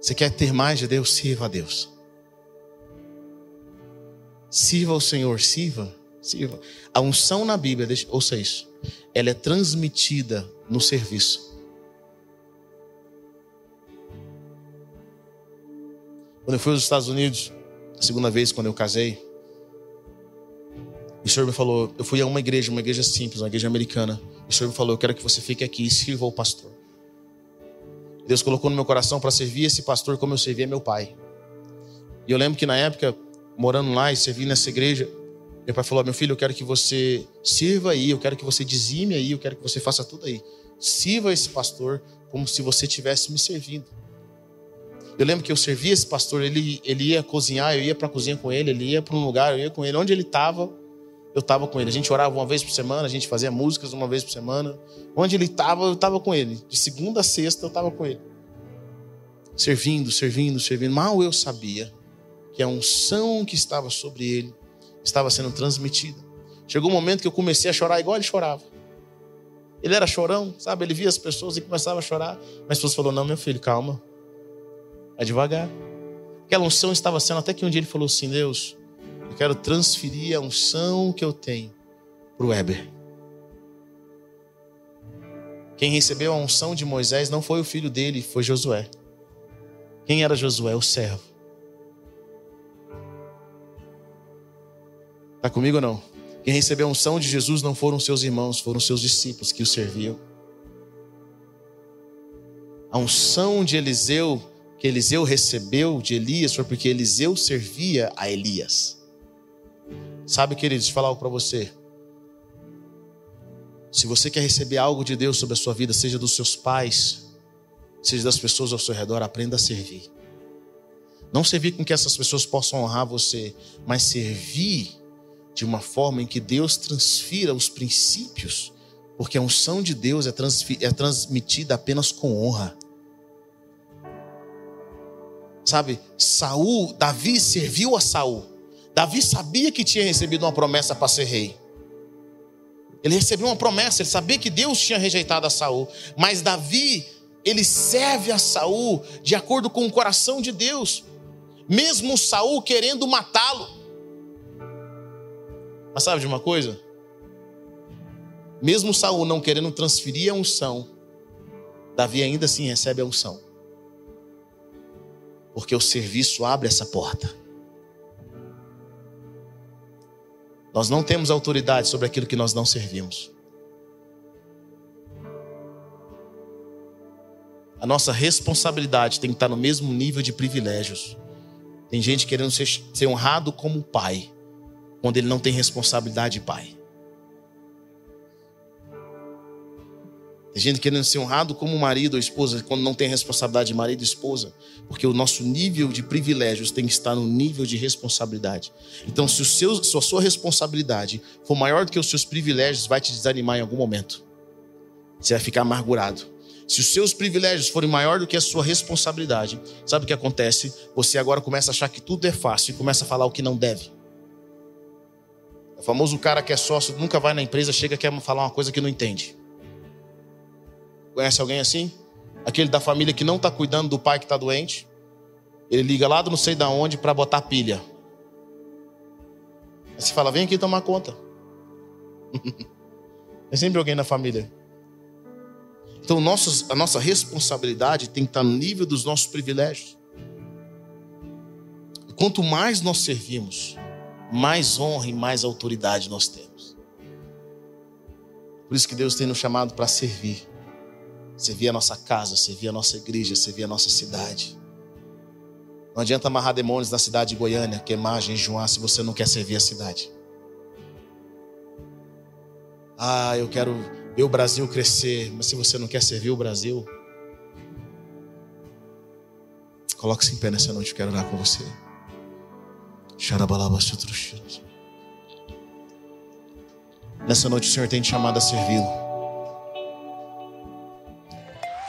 Você quer ter mais de Deus? Sirva a Deus. Sirva ao Senhor, sirva, sirva. A unção na Bíblia, ouça isso, ela é transmitida no serviço. Quando eu fui aos Estados Unidos, a segunda vez quando eu casei, o Senhor me falou, eu fui a uma igreja, uma igreja simples, uma igreja americana. O Senhor me falou, eu quero que você fique aqui e sirva o pastor. Deus colocou no meu coração para servir esse pastor como eu servia meu pai. E eu lembro que na época, morando lá e servindo nessa igreja, meu pai falou: Meu filho, eu quero que você sirva aí, eu quero que você dizime aí, eu quero que você faça tudo aí. Sirva esse pastor como se você estivesse me servindo. Eu lembro que eu servia esse pastor, ele, ele ia cozinhar, eu ia para a cozinha com ele, ele ia para um lugar, eu ia com ele. Onde ele estava, eu estava com ele. A gente orava uma vez por semana, a gente fazia músicas uma vez por semana. Onde ele estava, eu estava com ele. De segunda a sexta, eu estava com ele. Servindo, servindo, servindo. Mal eu sabia que a unção que estava sobre ele estava sendo transmitida. Chegou um momento que eu comecei a chorar igual ele chorava. Ele era chorão, sabe? Ele via as pessoas e começava a chorar. Mas as pessoas falaram: Não, meu filho, calma. É devagar. Aquela unção estava sendo, até que um dia ele falou assim: Deus, eu quero transferir a unção que eu tenho para o Weber. Quem recebeu a unção de Moisés não foi o filho dele, foi Josué. Quem era Josué? O servo. Está comigo ou não? Quem recebeu a unção de Jesus não foram seus irmãos, foram seus discípulos que o serviam. A unção de Eliseu, que Eliseu recebeu de Elias, foi porque Eliseu servia a Elias. Sabe, queridos, falar algo para você. Se você quer receber algo de Deus sobre a sua vida, seja dos seus pais, seja das pessoas ao seu redor, aprenda a servir. Não servir com que essas pessoas possam honrar você, mas servir de uma forma em que Deus transfira os princípios, porque a unção de Deus é, é transmitida apenas com honra. Sabe, Saul, Davi serviu a Saul Davi sabia que tinha recebido uma promessa para ser rei. Ele recebeu uma promessa, ele sabia que Deus tinha rejeitado a Saul, mas Davi, ele serve a Saul de acordo com o coração de Deus, mesmo Saul querendo matá-lo. Mas sabe de uma coisa? Mesmo Saul não querendo transferir a unção, Davi ainda assim recebe a unção. Porque o serviço abre essa porta. Nós não temos autoridade sobre aquilo que nós não servimos. A nossa responsabilidade tem que estar no mesmo nível de privilégios. Tem gente querendo ser, ser honrado como pai, quando ele não tem responsabilidade de pai. Tem gente querendo ser honrado como marido ou esposa quando não tem responsabilidade de marido e esposa. Porque o nosso nível de privilégios tem que estar no nível de responsabilidade. Então, se, o seu, se a sua responsabilidade for maior do que os seus privilégios, vai te desanimar em algum momento. Você vai ficar amargurado. Se os seus privilégios forem maior do que a sua responsabilidade, sabe o que acontece? Você agora começa a achar que tudo é fácil e começa a falar o que não deve. O famoso cara que é sócio, nunca vai na empresa, chega quer falar uma coisa que não entende. Conhece alguém assim? Aquele da família que não está cuidando do pai que está doente. Ele liga lá do não sei da onde para botar pilha. Aí você fala, vem aqui tomar conta. <laughs> é sempre alguém na família. Então, nossos, a nossa responsabilidade tem que estar no nível dos nossos privilégios. Quanto mais nós servimos, mais honra e mais autoridade nós temos. Por isso que Deus tem nos chamado para servir. Servir a nossa casa, servir a nossa igreja, servir a nossa cidade. Não adianta amarrar demônios na cidade de Goiânia, queimar, jejuar, se você não quer servir a cidade. Ah, eu quero ver o Brasil crescer, mas se você não quer servir o Brasil, coloque-se em pé nessa noite, eu quero orar com você. Nessa noite o Senhor tem te chamado a servi-lo.